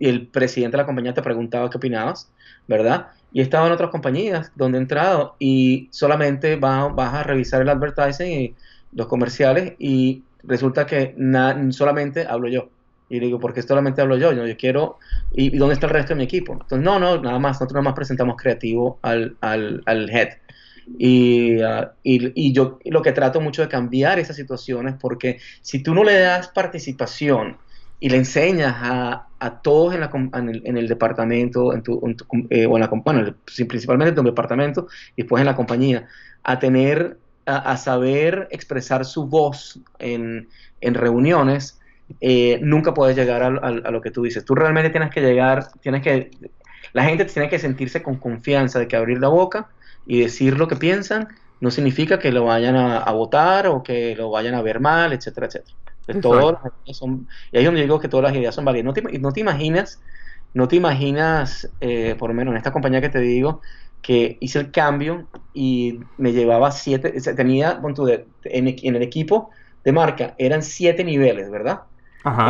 el presidente de la compañía te preguntaba qué opinabas, ¿verdad? Y estaba en otras compañías donde he entrado y solamente vas, vas a revisar el advertising y los comerciales y resulta que solamente hablo yo. Y digo, ¿por qué solamente hablo yo? Yo, quiero, ¿y, dónde está el resto de mi equipo? Entonces, no, no, nada más, nosotros nada más presentamos creativo al, al, al head. Y, uh, y, y, yo lo que trato mucho de cambiar esas situaciones, porque si tú no le das participación y le enseñas a, a todos en, la, en, el, el, departamento, en tu, eh, en la bueno, principalmente en tu departamento y después en la compañía, a tener, a, saber expresar su voz en, en reuniones, eh, nunca puedes llegar a, a, lo que tú dices. Tú realmente tienes que llegar, tienes que, la gente tiene que sentirse con confianza de que abrir la boca y decir lo que piensan no significa que lo vayan a votar o que lo vayan a ver mal, etcétera, etcétera son, y ahí es donde digo que todas las ideas son válidas. No te, no te imaginas, no te imaginas, eh, por lo menos en esta compañía que te digo, que hice el cambio y me llevaba siete, tenía, en, en, el equipo de marca, eran siete niveles, ¿verdad?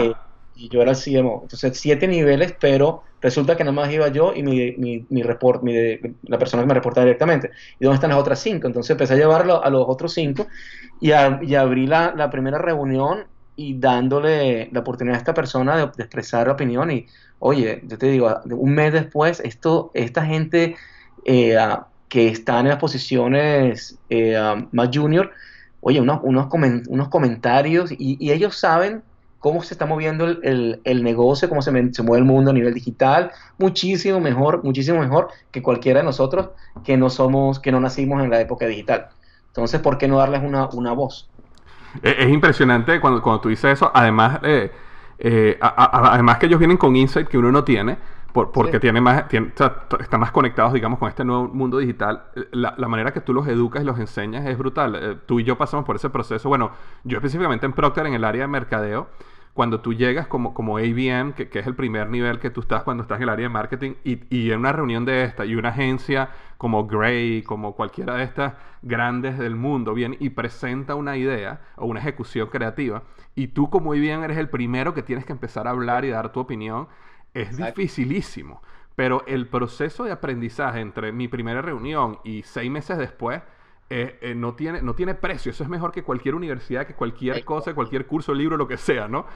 Eh, y yo era el CMO. Entonces, siete niveles, pero resulta que nada más iba yo y mi, mi, report, mi, la persona que me reportaba directamente. ¿Y dónde están las otras cinco? Entonces empecé a llevarlo a los otros cinco y, y abrí la, la, primera reunión y dándole la oportunidad a esta persona de, expresar opinión y, oye, yo te digo, un mes después, esto, esta gente eh, que está en las posiciones eh, más junior, oye, unos, unos, unos comentarios y, ellos saben cómo se está moviendo el, el, negocio, cómo se, se, mueve el mundo a nivel digital, muchísimo mejor, muchísimo mejor que cualquiera de nosotros que no somos, que no nacimos en la época digital. Entonces, ¿por qué no darles una, una voz? Es, impresionante cuando, cuando tú dices eso. Además, eh, eh, además que ellos vienen con insight que uno no tiene, porque tiene más, están más conectados, digamos, con este nuevo mundo digital. La, manera que tú los educas y los enseñas es brutal. Eh, tú y yo pasamos por ese proceso. Bueno, yo específicamente en Procter, en el área de mercadeo, cuando tú llegas como, como ABM, que, que, es el primer nivel que tú estás cuando estás en el área de marketing, y, y, en una reunión de esta, y una agencia como Gray, como cualquiera de estas grandes del mundo, viene y presenta una idea o una ejecución creativa, y tú como ABM eres el primero que tienes que empezar a hablar y dar tu opinión, es dificilísimo. Pero el proceso de aprendizaje entre mi primera reunión y seis meses después eh, eh, no, tiene, no tiene precio. Eso es mejor que cualquier universidad, que cualquier cosa, cualquier curso, libro, lo que sea, ¿no?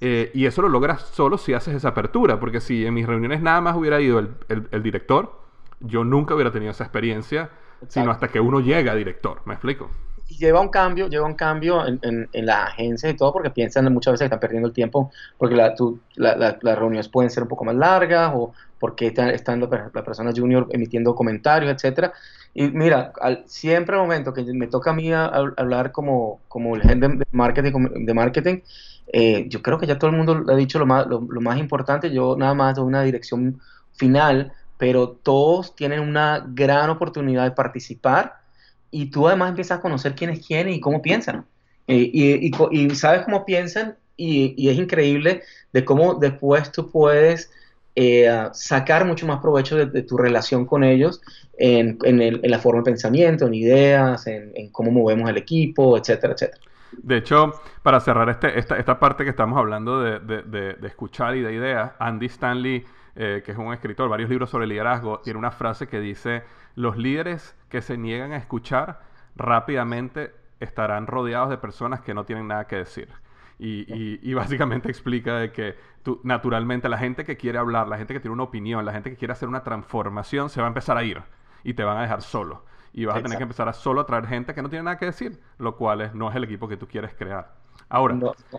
Eh, y eso lo logras solo si haces esa apertura, porque si en mis reuniones nada más hubiera ido el, director, yo nunca hubiera tenido esa experiencia, sino hasta que uno llega a director. ¿Me explico? Lleva un cambio, lleva un cambio en, en, en las agencias y todo, porque piensan muchas veces que están perdiendo el tiempo, porque la, las reuniones pueden ser un poco más largas, o porque están, están la, persona junior emitiendo comentarios, etcétera. Y mira, al, siempre al momento que me toca a mí hablar como, como el gente de marketing, de marketing eh, yo creo que ya todo el mundo ha dicho lo más, lo, más importante, yo nada más doy una dirección final, pero todos tienen una gran oportunidad de participar y tú además empiezas a conocer quién es quién y cómo piensan. Eh, y, y, sabes cómo piensan y, y, es increíble de cómo después tú puedes eh, sacar mucho más provecho de, tu relación con ellos en, en, la forma de pensamiento, en ideas, en, cómo movemos el equipo, etcétera, etcétera. De hecho, para cerrar este, esta, esta parte que estamos hablando de, de, de escuchar y de ideas, Andy Stanley, eh, que es un escritor, varios libros sobre liderazgo, tiene una frase que dice, los líderes que se niegan a escuchar rápidamente estarán rodeados de personas que no tienen nada que decir. Y, básicamente explica de que tú, naturalmente la gente que quiere hablar, la gente que tiene una opinión, la gente que quiere hacer una transformación, se va a empezar a ir y te van a dejar solo. Y vas a tener que empezar a solo a traer gente que no tiene nada que decir, lo cual no es el equipo que tú quieres crear. Ahora,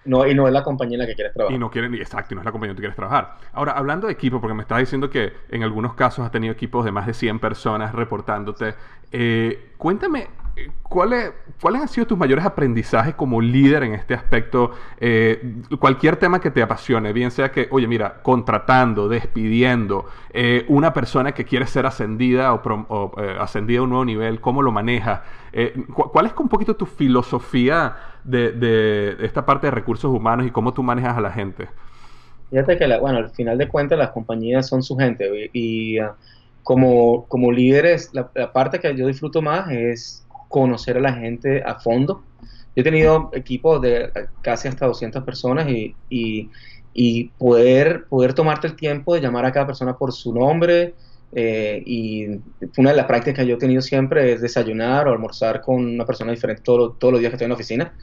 no, y no es la compañía en la que quieres trabajar. Y no quieren, exacto, y no es la compañía en la que quieres trabajar. Ahora, hablando de equipo, porque me estás diciendo que en algunos casos has tenido equipos de más de 100 personas reportándote, eh, cuéntame ¿Cuáles, ¿Cuáles han sido tus mayores aprendizajes como líder en este aspecto? Eh, cualquier tema que te apasione, bien sea que, oye, mira, contratando, despidiendo, eh, una persona que quiere ser ascendida o, eh, ascendida a un nuevo nivel, ¿cómo lo manejas? ¿Cuál es un poquito tu filosofía de, de, esta parte de recursos humanos y cómo tú manejas a la gente? Fíjate que, bueno, al final de cuentas las compañías son su gente y, ah, como, como líderes, la parte que yo disfruto más es conocer a la gente a fondo. Yo he tenido equipos de casi hasta 200 personas y, y, poder, poder tomarte el tiempo de llamar a cada persona por su nombre. Eh, y una de las prácticas que yo he tenido siempre es desayunar o almorzar con una persona diferente todos los días que estoy en la oficina.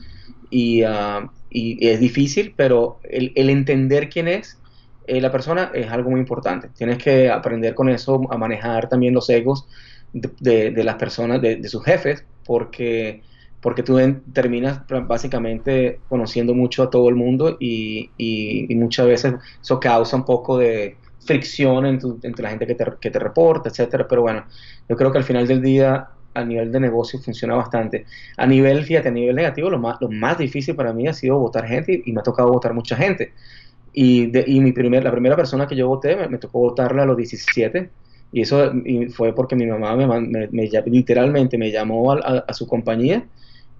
Y, ah, y es difícil, pero el, el entender quién es eh, la persona es algo muy importante. Tienes que aprender con eso a manejar también los egos de, de, las personas, de, de, sus jefes, porque, porque tú terminas básicamente conociendo mucho a todo el mundo y, y, muchas veces eso causa un poco de fricción entre la gente que te, que te reporta, etcétera. Pero bueno, yo creo que al final del día a nivel de negocio funciona bastante. A nivel, fíjate, a nivel negativo, lo más, lo más difícil para mí ha sido votar gente y, me ha tocado votar mucha gente. Y, de, y mi primer, la primera persona que yo voté me, me tocó votarla a los 17 y eso fue porque mi mamá me, literalmente me llamó a, su compañía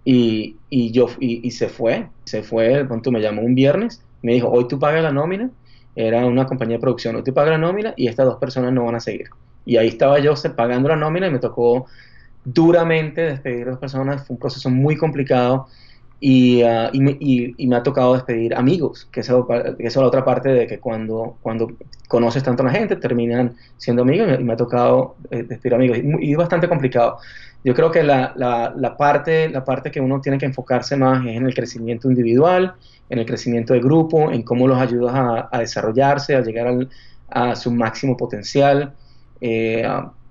y, y yo y, se fue. Se fue, pronto me llamó un viernes, me dijo, hoy tú pagas la nómina. Era una compañía de producción, hoy tú pagas la nómina y estas dos personas no van a seguir. Y ahí estaba yo pagando la nómina y me tocó duramente despedir a dos personas. Fue un proceso muy complicado y, uh, y, me, y, me, ha tocado despedir amigos, que esa, que es la otra parte de que cuando, cuando conoces tanto a la gente terminan siendo amigos y me, ha tocado eh, despedir amigos y, es bastante complicado. Yo creo que la, parte, la parte que uno tiene que enfocarse más es en el crecimiento individual, en el crecimiento de grupo, en cómo los ayudas a, desarrollarse, a llegar al, a su máximo potencial. Eh,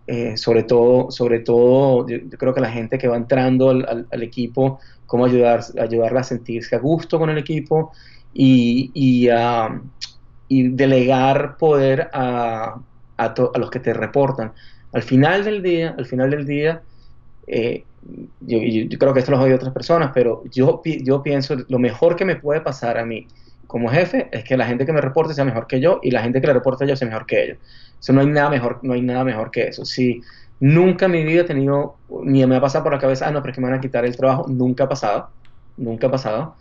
eh, sobre todo, sobre todo yo, creo que la gente que va entrando al, al equipo cómo ayudar, ayudarla a sentirse a gusto con el equipo y, y, y delegar poder a, a, los que te reportan. Al final del día, al final del día, eh, yo, yo, creo que esto lo oído otras personas, pero yo, yo pienso, lo mejor que me puede pasar a mí como jefe es que la gente que me reporte sea mejor que yo y la gente que le reporte a yo sea mejor que ellos. Eso no hay nada mejor, no hay nada mejor que eso. Si, Nunca en mi vida he tenido, ni me ha pasado por la cabeza, ah, no, pero es que me van a quitar el trabajo. Nunca ha pasado, nunca ha pasado.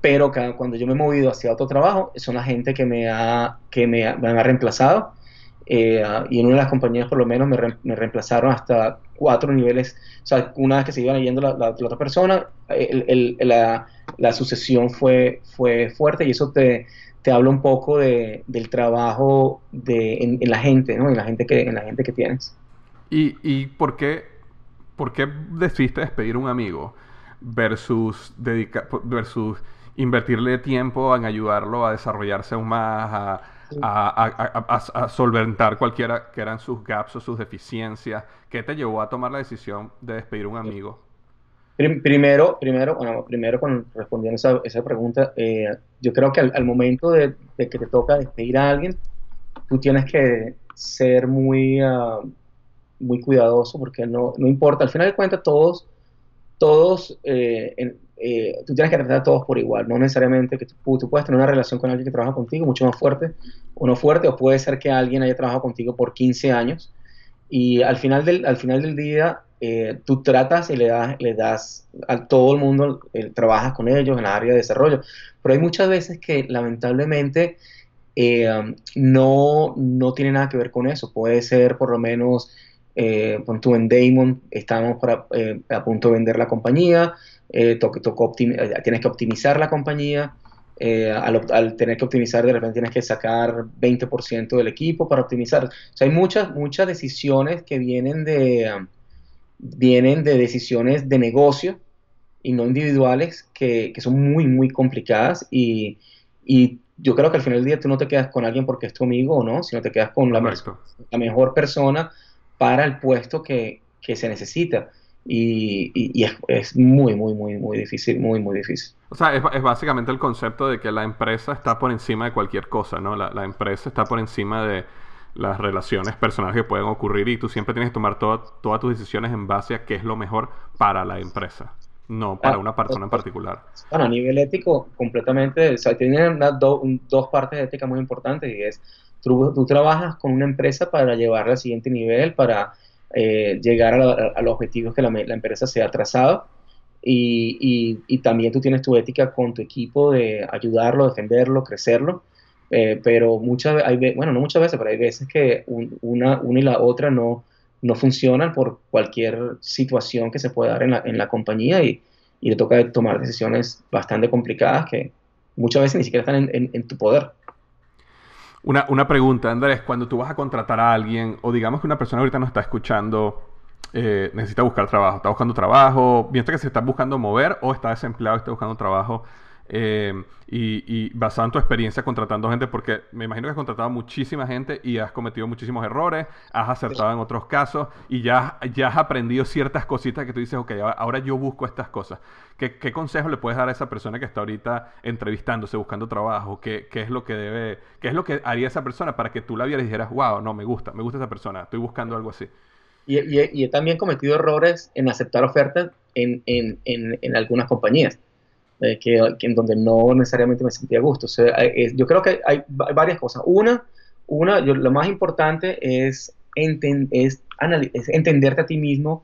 pero cuando yo me he movido hacia otro trabajo, son la gente que me ha, que me, ha reemplazado. Y en una de las compañías por lo menos me, reemplazaron hasta cuatro niveles. O sea, una vez que se iba leyendo la, la, otra persona, la, la, sucesión fue, fue fuerte y eso te, te habla un poco de, del trabajo de, en, la gente, ¿no? En la gente que, en la gente que tienes. ¿Y, y por, qué, por qué decidiste despedir a un amigo versus, dedicar, versus invertirle tiempo en ayudarlo a desarrollarse aún más, a, a, solventar cualquiera que eran sus gaps o sus deficiencias? ¿Qué te llevó a tomar la decisión de despedir a un amigo? Primero, primero, primero respondiendo esa, esa pregunta, eh, yo creo que al, momento de, que te toca despedir a alguien, tú tienes que ser muy, ah, muy cuidadoso porque no, no importa, al final de cuentas todos, todos, eh, eh, tú tienes que tratar a todos por igual, no necesariamente que tú, tú, puedes tener una relación con alguien que trabaja contigo mucho más fuerte o no fuerte, o puede ser que alguien haya trabajado contigo por 15 años y al final del, al final del día eh, tú tratas y le das, le das a todo el mundo, eh, trabajas con ellos en la área de desarrollo, pero hay muchas veces que lamentablemente eh, no, no tiene nada que ver con eso. Puede ser por lo menos, con tú en Damon, estamos a punto de vender la compañía, tienes que optimizar la compañía. al, tener que optimizar, de repente tienes que sacar 20% del equipo para optimizar. O sea, hay muchas, muchas decisiones que vienen de, um, vienen de decisiones de negocio y no individuales que, son muy, muy complicadas y, yo creo que al final del día tú no te quedas con alguien porque es tu amigo o no, sino te quedas con la, la mejor persona para el puesto que, se necesita. Y, es, muy, muy, muy, muy difícil, muy, muy difícil. O sea, es, básicamente el concepto de que la empresa está por encima de cualquier cosa, ¿no? la empresa está por encima de, las relaciones personales que pueden ocurrir y tú siempre tienes que tomar todas tus decisiones en base a qué es lo mejor para la empresa, no para ah, una persona en particular. Bueno, a nivel ético, completamente, o sea, tienen dos partes de ética muy importantes y es, tú, trabajas con una empresa para llevarla al siguiente nivel, para eh, llegar a, los objetivos que la, empresa se ha trazado. Y, y, también tú tienes tu ética con tu equipo de ayudarlo, defenderlo, crecerlo. Eh, pero muchas hay, bueno, no muchas veces, pero hay veces que una, una y la otra no, no funcionan por cualquier situación que se pueda dar en la, en la compañía y, y, le toca tomar decisiones bastante complicadas que muchas veces ni siquiera están en, en, tu poder. Una, una, pregunta, Andrés, cuando tú vas a contratar a alguien, o digamos que una persona ahorita nos está escuchando, eh, necesita buscar trabajo, está buscando trabajo, piensa que se está buscando mover o está desempleado y está buscando trabajo, eh, y, basado en tu experiencia contratando gente, porque me imagino que has contratado muchísima gente y has cometido muchísimos errores, has acertado en otros casos y ya, ya has aprendido ciertas cositas que tú dices, ok, ahora yo busco estas cosas. ¿Qué, consejo le puedes dar a esa persona que está ahorita entrevistándose, buscando trabajo? ¿Qué, ¿Qué, es lo que debe, qué es lo que haría esa persona para que tú la vieras y dijeras, wow, no, me gusta, me gusta esa persona, estoy buscando algo así? Y, y, he también cometido errores en aceptar ofertas en, en, en algunas compañías. Eh, que, en donde no necesariamente me sentía a gusto. yo creo que hay, varias cosas. Una, una lo más importante es, es, entenderte a ti mismo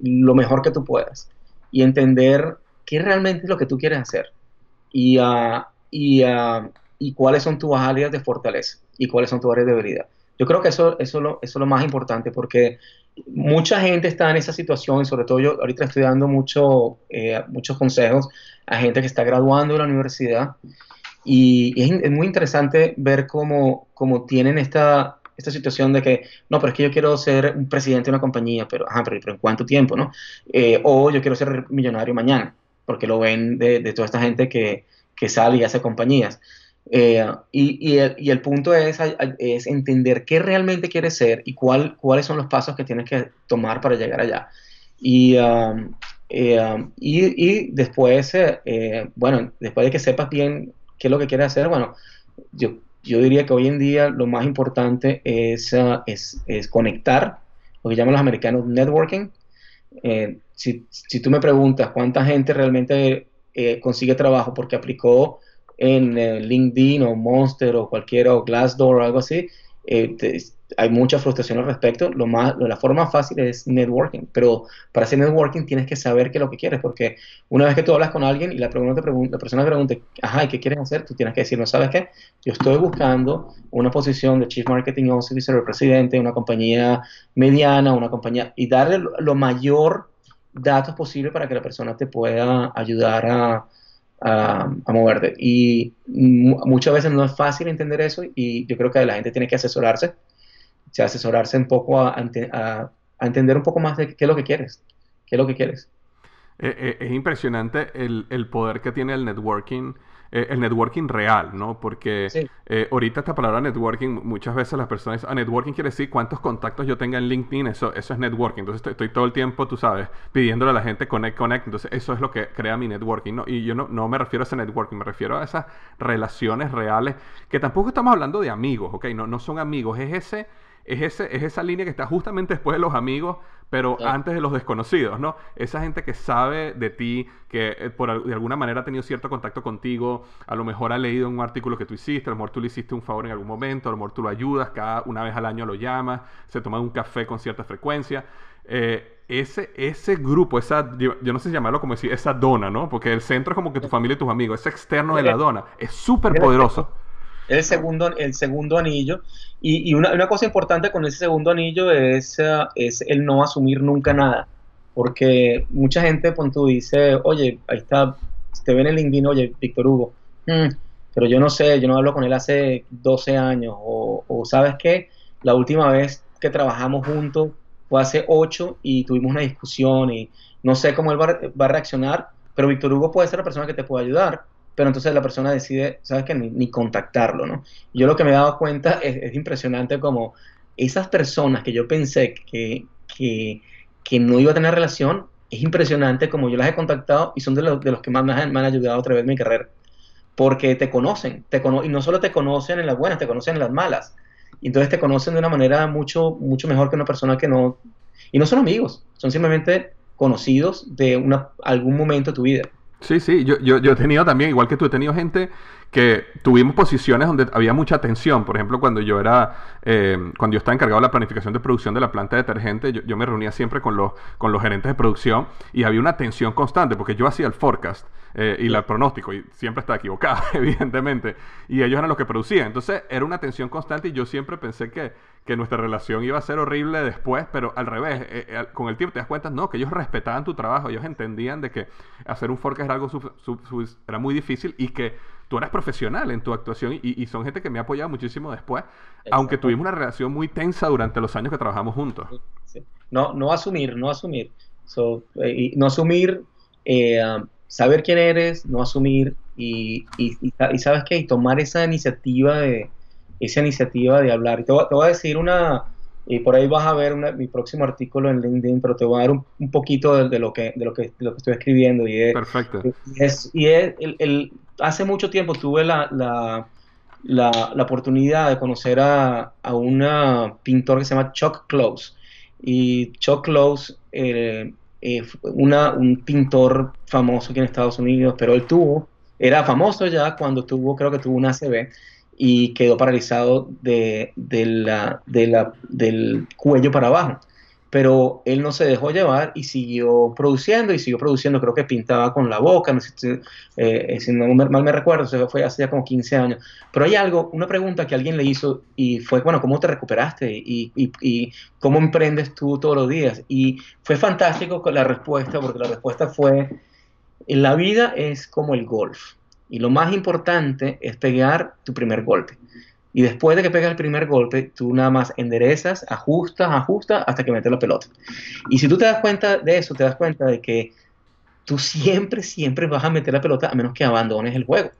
lo mejor que tú puedas y entender qué realmente es lo que tú quieres hacer y, uh, y, uh, y cuáles son tus áreas de fortaleza y cuáles son tus áreas de debilidad. Yo creo que eso, eso, lo, eso es lo más importante porque mucha gente está en esa situación y sobre todo yo ahorita estoy dando mucho, eh, muchos consejos a gente que está graduando de la universidad y, es, muy interesante ver cómo, cómo tienen esta, esta situación de que, no, pero es que yo quiero ser un presidente de una compañía, pero, ajá, pero, ¿en cuánto tiempo, no? Eh, o yo quiero ser millonario mañana, porque lo ven de, de toda esta gente que, que sale y hace compañías. Eh, y, y, el, y, el, punto es, es, entender qué realmente quieres ser y cuál, cuáles son los pasos que tienes que tomar para llegar allá. Y, um, eh, um, y, después, eh, bueno, después de que sepas bien qué es lo que quieres hacer, bueno, yo, yo diría que hoy en día lo más importante es, uh, es, es, conectar, lo que llaman los americanos networking. si, si tú me preguntas cuánta gente realmente consigue trabajo porque aplicó en eh, LinkedIn o Monster o cualquiera o Glassdoor o algo así, eh, hay mucha frustración al respecto. Lo más, la forma fácil es networking, pero para hacer networking tienes que saber qué es lo que quieres, porque una vez que tú hablas con alguien y la, pregunta, la persona te pregunta, ajá, ¿y qué quieres hacer? Tú tienes que decir, no sabes qué, yo estoy buscando una posición de Chief Marketing Officer o presidente de una compañía mediana, una compañía, y darle lo, mayor datos posible para que la persona te pueda ayudar a, a, moverte. Y muchas veces no es fácil entender eso y yo creo que la gente tiene que asesorarse asesorarse un poco a, entender un poco más de qué es lo que quieres, qué es lo que quieres. Eh, eh, es impresionante el, poder que tiene el networking, eh, el networking real, ¿no? Porque ahorita esta palabra networking, muchas veces las personas dicen, ah, networking quiere decir cuántos contactos yo tenga en LinkedIn, eso, eso es networking. Entonces estoy, todo el tiempo, tú sabes, pidiéndole a la gente connect, connect. Entonces eso es lo que crea mi networking, ¿no? Y yo no, no me refiero a ese networking, me refiero a esas relaciones reales, que tampoco estamos hablando de amigos, ¿ok? No, no son amigos, es ese es, ese, es esa línea que está justamente después de los amigos, pero antes de los desconocidos, ¿no? Esa gente que sabe de ti, que eh, por, de alguna manera ha tenido cierto contacto contigo, a lo mejor ha leído un artículo que tú hiciste, a lo mejor tú le hiciste un favor en algún momento, a lo mejor tú lo ayudas, cada una vez al año lo llamas, se toma un café con cierta frecuencia. Eh, ese, ese grupo, esa, yo, no sé llamarlo como decir, esa dona, ¿no? Porque el centro es como que tu familia y tus amigos, ese externo de la dona, es súper poderoso el segundo, el segundo anillo. Y, una, cosa importante con ese segundo anillo es, eh, es el no asumir nunca nada. Porque mucha gente, cuando tú dice, oye, ahí está, te ven en LinkedIn, oye, Víctor Hugo, mm, pero yo no sé, yo no hablo con él hace 12 años. O, ¿sabes qué? La última vez que trabajamos juntos fue hace 8 y tuvimos una discusión y no sé cómo él va, va a reaccionar, pero Víctor Hugo puede ser la persona que te pueda ayudar pero entonces la persona decide, ¿sabes qué? Ni, contactarlo, ¿no? Yo lo que me he dado cuenta es, impresionante como esas personas que yo pensé que, que, no iba a tener relación, es impresionante como yo las he contactado y son de los, de los que más me han, ayudado a través de mi carrera. Porque te conocen, te cono y no solo te conocen en las buenas, te conocen en las malas. Y entonces te conocen de una manera mucho, mucho mejor que una persona que no... Y no son amigos, son simplemente conocidos de una, algún momento de tu vida. Sí, sí, yo, yo, yo he tenido también, igual que tú, he tenido gente que tuvimos posiciones donde había mucha tensión. Por ejemplo, cuando yo era, eh, cuando yo estaba encargado de la planificación de producción de la planta de detergente, yo, yo, me reunía siempre con los, con los gerentes de producción y había una tensión constante porque yo hacía el forecast eh, y el pronóstico y siempre estaba equivocado, evidentemente. Y ellos eran los que producían. Entonces era una tensión constante y yo siempre pensé que, que nuestra relación iba a ser horrible después, pero al revés, eh, con el tiempo te das cuenta, no, que ellos respetaban tu trabajo, ellos entendían de que hacer un forecast era algo era muy difícil y que tú eras profesional en tu actuación y, son gente que me ha apoyado muchísimo después, aunque tuvimos una relación muy tensa durante los años que trabajamos juntos. No, no asumir, no asumir. Eh, no asumir, eh, um, saber quién eres, no asumir y, y, sabes qué, y tomar esa iniciativa de esa iniciativa de hablar. Y te voy, a decir una, y por ahí vas a ver mi próximo artículo en LinkedIn, pero te voy a dar un, poquito de, lo que, de, lo que, de lo que estoy escribiendo. Y Perfecto. Y es, y es el, hace mucho tiempo tuve la, la, la, oportunidad de conocer a, a un pintor que se llama Chuck Close. Y Chuck Close, eh, eh una, un pintor famoso aquí en Estados Unidos, pero él tuvo, era famoso ya cuando tuvo, creo que tuvo un ACV y quedó paralizado de, de la, de la, del cuello para abajo pero él no se dejó llevar y siguió produciendo y siguió produciendo, creo que pintaba con la boca, no sé si, eh, no mal me recuerdo, fue hace ya como 15 años, pero hay algo, una pregunta que alguien le hizo y fue, bueno, ¿cómo te recuperaste? Y, y, y cómo emprendes tú todos los días? Y fue fantástico con la respuesta, porque la respuesta fue, la vida es como el golf, y lo más importante es pegar tu primer golpe. Y después de que pegas el primer golpe, tú nada más enderezas, ajustas, ajustas hasta que metes la pelota. Y si tú te das cuenta de eso, te das cuenta de que tú siempre, siempre vas a meter la pelota a menos que abandones el juego.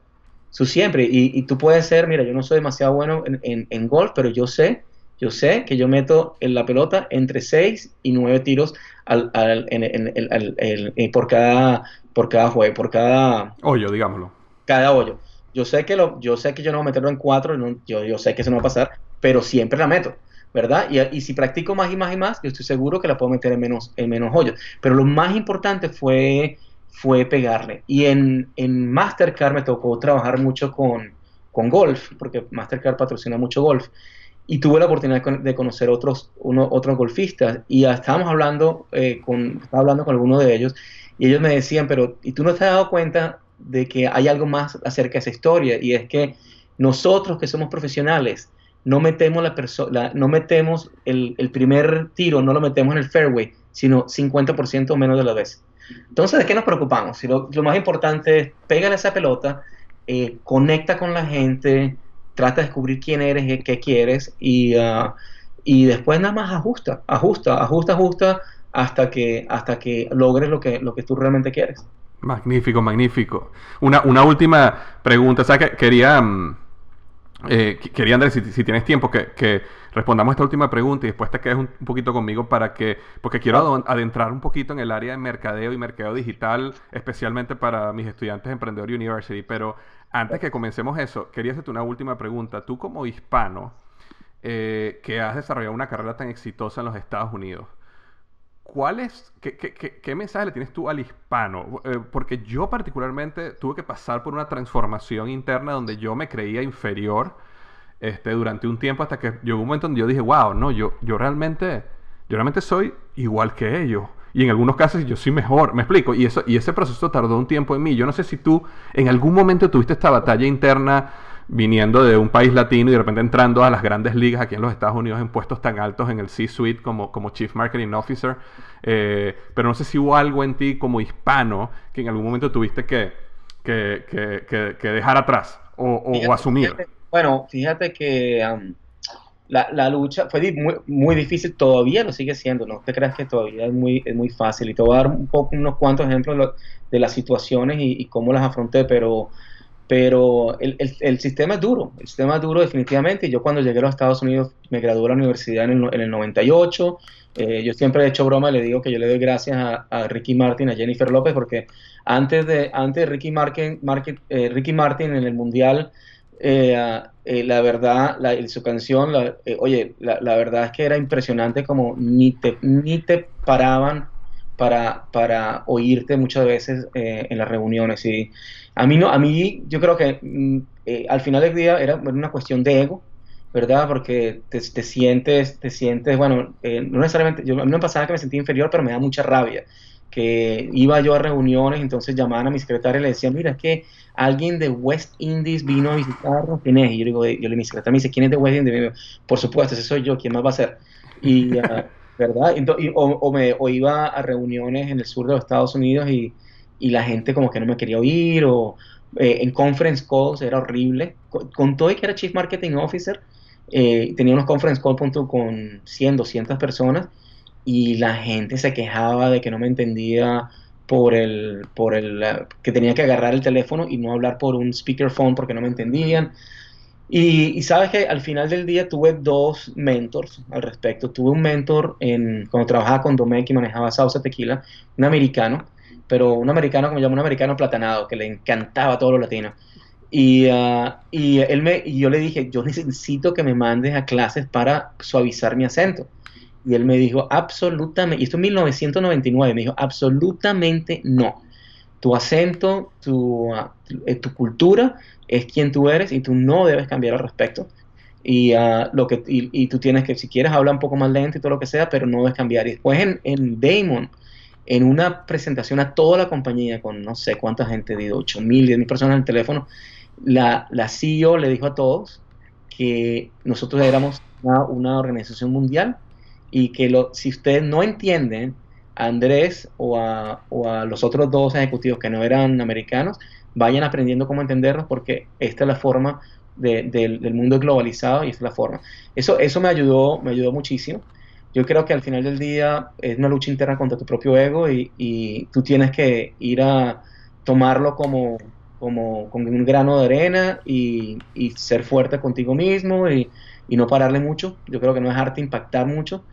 Tú siempre. Y, tú puedes ser, mira, yo no soy demasiado bueno en, en, golf, pero yo sé, yo sé que yo meto en la pelota entre 6 y 9 tiros al, al, en, por, cada, por cada juego, por cada... Hoyo, digámoslo. Cada hoyo. Yo sé que, lo, yo, sé que yo no voy a meterlo en cuatro, yo, yo sé que eso no va a pasar, pero siempre la meto, ¿verdad? Y, y, si practico más y más y más, yo estoy seguro que la puedo meter en menos, en menos hoyos. Pero lo más importante fue, fue pegarle. Y en, en Mastercard me tocó trabajar mucho con, con golf, porque Mastercard patrocina mucho golf. y tuve la oportunidad de conocer otros, uno, otros golfistas y estábamos hablando, eh, con, estaba hablando con algunos de ellos y ellos me decían, pero ¿y tú no te has dado cuenta de que hay algo más acerca de esa historia? Y es que nosotros que somos profesionales, no metemos, la persona no metemos el, primer tiro, no lo metemos en el fairway, sino 50% menos de la vez. Entonces, ¿de qué nos preocupamos? Si lo, más importante es pégale esa pelota, eh, conecta con la gente, trata de descubrir quién eres y qué quieres y, uh, y después nada más ajusta, ajusta, ajusta, ajusta hasta que, hasta que logres lo que, lo que tú realmente quieres. Magnífico, magnífico. Una, una última pregunta, o sea, que quería... Mm, eh, quería, Andrés, si, tienes tiempo, que, respondamos esta última pregunta y después te quedes un, poquito conmigo para que, porque quiero adentrar un poquito en el área de mercadeo y mercadeo digital, especialmente para mis estudiantes de Emprendedor University. Pero antes que comencemos eso, quería hacerte una última pregunta. Tú como hispano, eh, que has desarrollado una carrera tan exitosa en los Estados Unidos, ¿Cuál es, qué, mensaje le tienes tú al hispano? Eh, porque yo particularmente tuve que pasar por una transformación interna donde yo me creía inferior este, durante un tiempo hasta que llegó un momento donde yo dije, wow, no, yo, yo, realmente, yo realmente soy igual que ellos. Y en algunos casos yo soy mejor, me explico. Y, eso, y ese proceso tardó un tiempo en mí. Yo no sé si tú en algún momento tuviste esta batalla interna viniendo de un país latino y de repente entrando a las grandes ligas aquí en los Estados Unidos en puestos tan altos en el C-Suite como, como Chief Marketing Officer. Eh, pero no sé si hubo algo en ti como hispano que en algún momento tuviste que, que, que, dejar atrás o, asumir. bueno, fíjate que um, la, la, lucha fue muy, muy, difícil, todavía lo sigue siendo, no te creas que todavía es muy, es muy fácil. Y te voy a dar un poco, unos cuantos ejemplos de las situaciones y, y cómo las afronté, pero pero el, el, sistema es duro, el sistema es duro definitivamente. Yo cuando llegué a los Estados Unidos me gradué de la universidad en el, en el 98. Eh, yo siempre he hecho broma, le digo que yo le doy gracias a, Ricky Martin, a Jennifer López, porque antes de, antes de Ricky, Martin, eh, Ricky Martin en el Mundial, eh, la verdad, su canción, oye, la, la, verdad es que era impresionante como ni te, ni te paraban para, para oírte muchas veces en las reuniones. Y, a mí no, a mí yo creo que mm, eh, al final del día era una cuestión de ego, ¿verdad? Porque te, sientes, te sientes, bueno, eh, no necesariamente, yo, a mí me pasaba que me sentía inferior, pero me da mucha rabia, que iba yo a reuniones, entonces llamaban a mi secretaria y le decían, mira, es que alguien de West Indies vino a visitarnos, ¿quién es? Y yo digo, yo le mi secretaria me dice, ¿quién es de West Indies? Por supuesto, ese soy yo, ¿quién más va a ser? Y, ah, ¿verdad? o, me, o iba a reuniones en el sur de los Estados Unidos y y la gente como que no me quería oír o eh, en conference calls era horrible. Con, todo y que era Chief Marketing Officer, eh, tenía unos conference calls con 100, 200 personas y la gente se quejaba de que no me entendía por el, por el, que tenía que agarrar el teléfono y no hablar por un speakerphone porque no me entendían. Y, sabes que al final del día tuve dos mentors al respecto. Tuve un mentor en, cuando trabajaba con Domecq y manejaba Sauce Tequila, un americano, pero un americano, como llamo, un americano platanado, que le encantaba a todos los latinos. Y, ah, y, él me, y yo le dije, yo necesito que me mandes a clases para suavizar mi acento. Y él me dijo, absolutamente, y esto en 1999, me dijo, absolutamente no. Tu acento, tu, ah, eh, tu, cultura es quien tú eres y tú no debes cambiar al respecto. Y, uh, lo que, y, tú tienes que, si quieres, hablar un poco más lento y todo lo que sea, pero no debes cambiar. Y después en, en Damon, en una presentación a toda la compañía con no sé cuánta gente, de 8 mil, 10 mil personas en el teléfono, la, la CEO le dijo a todos que nosotros éramos una, organización mundial y que si ustedes no entienden a Andrés o a, o a, los otros dos ejecutivos que no eran americanos, vayan aprendiendo cómo entenderlos porque esta es la forma del mundo globalizado y esta es la forma. Eso, eso me ayudó, me ayudó muchísimo yo creo que al final del día es una lucha interna contra tu propio ego y, tú tienes que ir a tomarlo como, como con un grano de arena y, ser fuerte contigo mismo y, no pararle mucho. Yo creo que no dejarte impactar mucho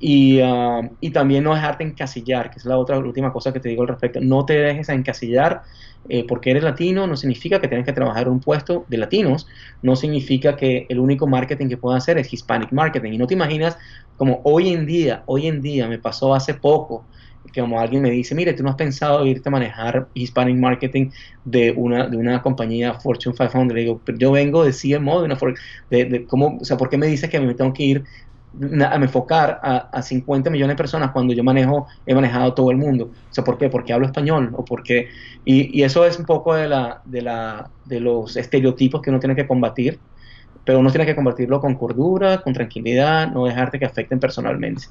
Y, uh, y, también no dejarte encasillar, que es la otra última cosa que te digo al respecto. No te dejes encasillar eh, porque eres latino, no significa que tienes que trabajar en un puesto de latinos, no significa que el único marketing que puedas hacer es Hispanic marketing. Y no te imaginas como hoy en día, hoy en día me pasó hace poco, que como alguien me dice, mire, tú no has pensado irte a manejar Hispanic marketing de una, de una compañía Fortune 500. Le digo, yo vengo de CMO, de una, de, de cómo, o sea, ¿por qué me dices que me tengo que ir a enfocar a, a, 50 millones de personas cuando yo manejo, he manejado todo el mundo. O sea, ¿por qué? Porque hablo español o porque... Y, y, eso es un poco de, la, de, la, de los estereotipos que uno tiene que combatir, pero uno tiene que combatirlo con cordura, con tranquilidad, no dejarte que afecten personalmente.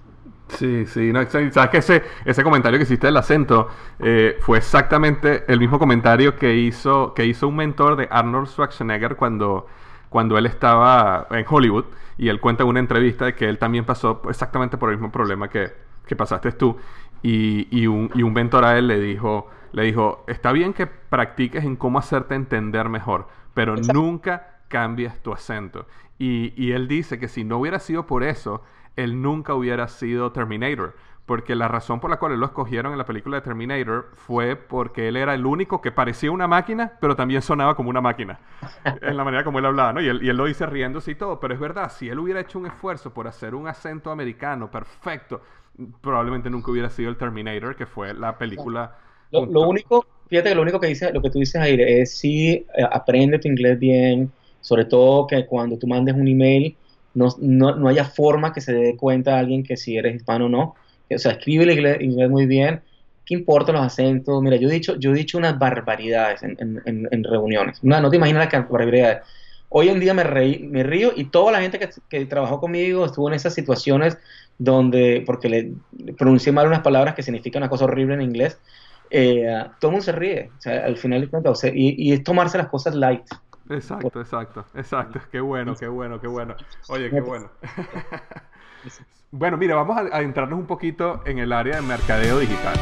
Sí, sí, no, sabes que ese, ese comentario que hiciste del acento eh, fue exactamente el mismo comentario que hizo, que hizo un mentor de Arnold Schwarzenegger cuando cuando él estaba en Hollywood y él cuenta en una entrevista de que él también pasó exactamente por el mismo problema que, que pasaste tú y, y, un, y, un, mentor a él le dijo, le dijo, está bien que practiques en cómo hacerte entender mejor, pero nunca cambies tu acento. Y, y él dice que si no hubiera sido por eso, él nunca hubiera sido Terminator porque la razón por la cual él lo escogieron en la película de Terminator fue porque él era el único que parecía una máquina, pero también sonaba como una máquina, en la manera como él hablaba, ¿no? Y él, y él, lo dice riéndose y todo, pero es verdad, si él hubiera hecho un esfuerzo por hacer un acento americano perfecto, probablemente nunca hubiera sido el Terminator, que fue la película... Lo, lo único, fíjate que lo único que dice, lo que tú dices, Aire, es si eh, aprende tu inglés bien, sobre todo que cuando tú mandes un email, no, no, no haya forma que se dé cuenta a alguien que si eres hispano o no o sea, escribe el inglés, muy bien, ¿qué importan los acentos? Mira, yo he dicho, yo he dicho unas barbaridades en, en, en reuniones, no, no te imaginas las barbaridades. Hoy en día me, reí, me río y toda la gente que, que, trabajó conmigo estuvo en esas situaciones donde, porque le, pronuncié mal unas palabras que significan una cosa horrible en inglés, eh, todo el mundo se ríe, o sea, al final de cuentas, o sea, y, y, es tomarse las cosas light. Exacto, exacto, exacto, qué bueno, qué bueno, qué bueno. Oye, qué bueno. Bueno, mira, vamos a adentrarnos un poquito en el área de mercadeo digital.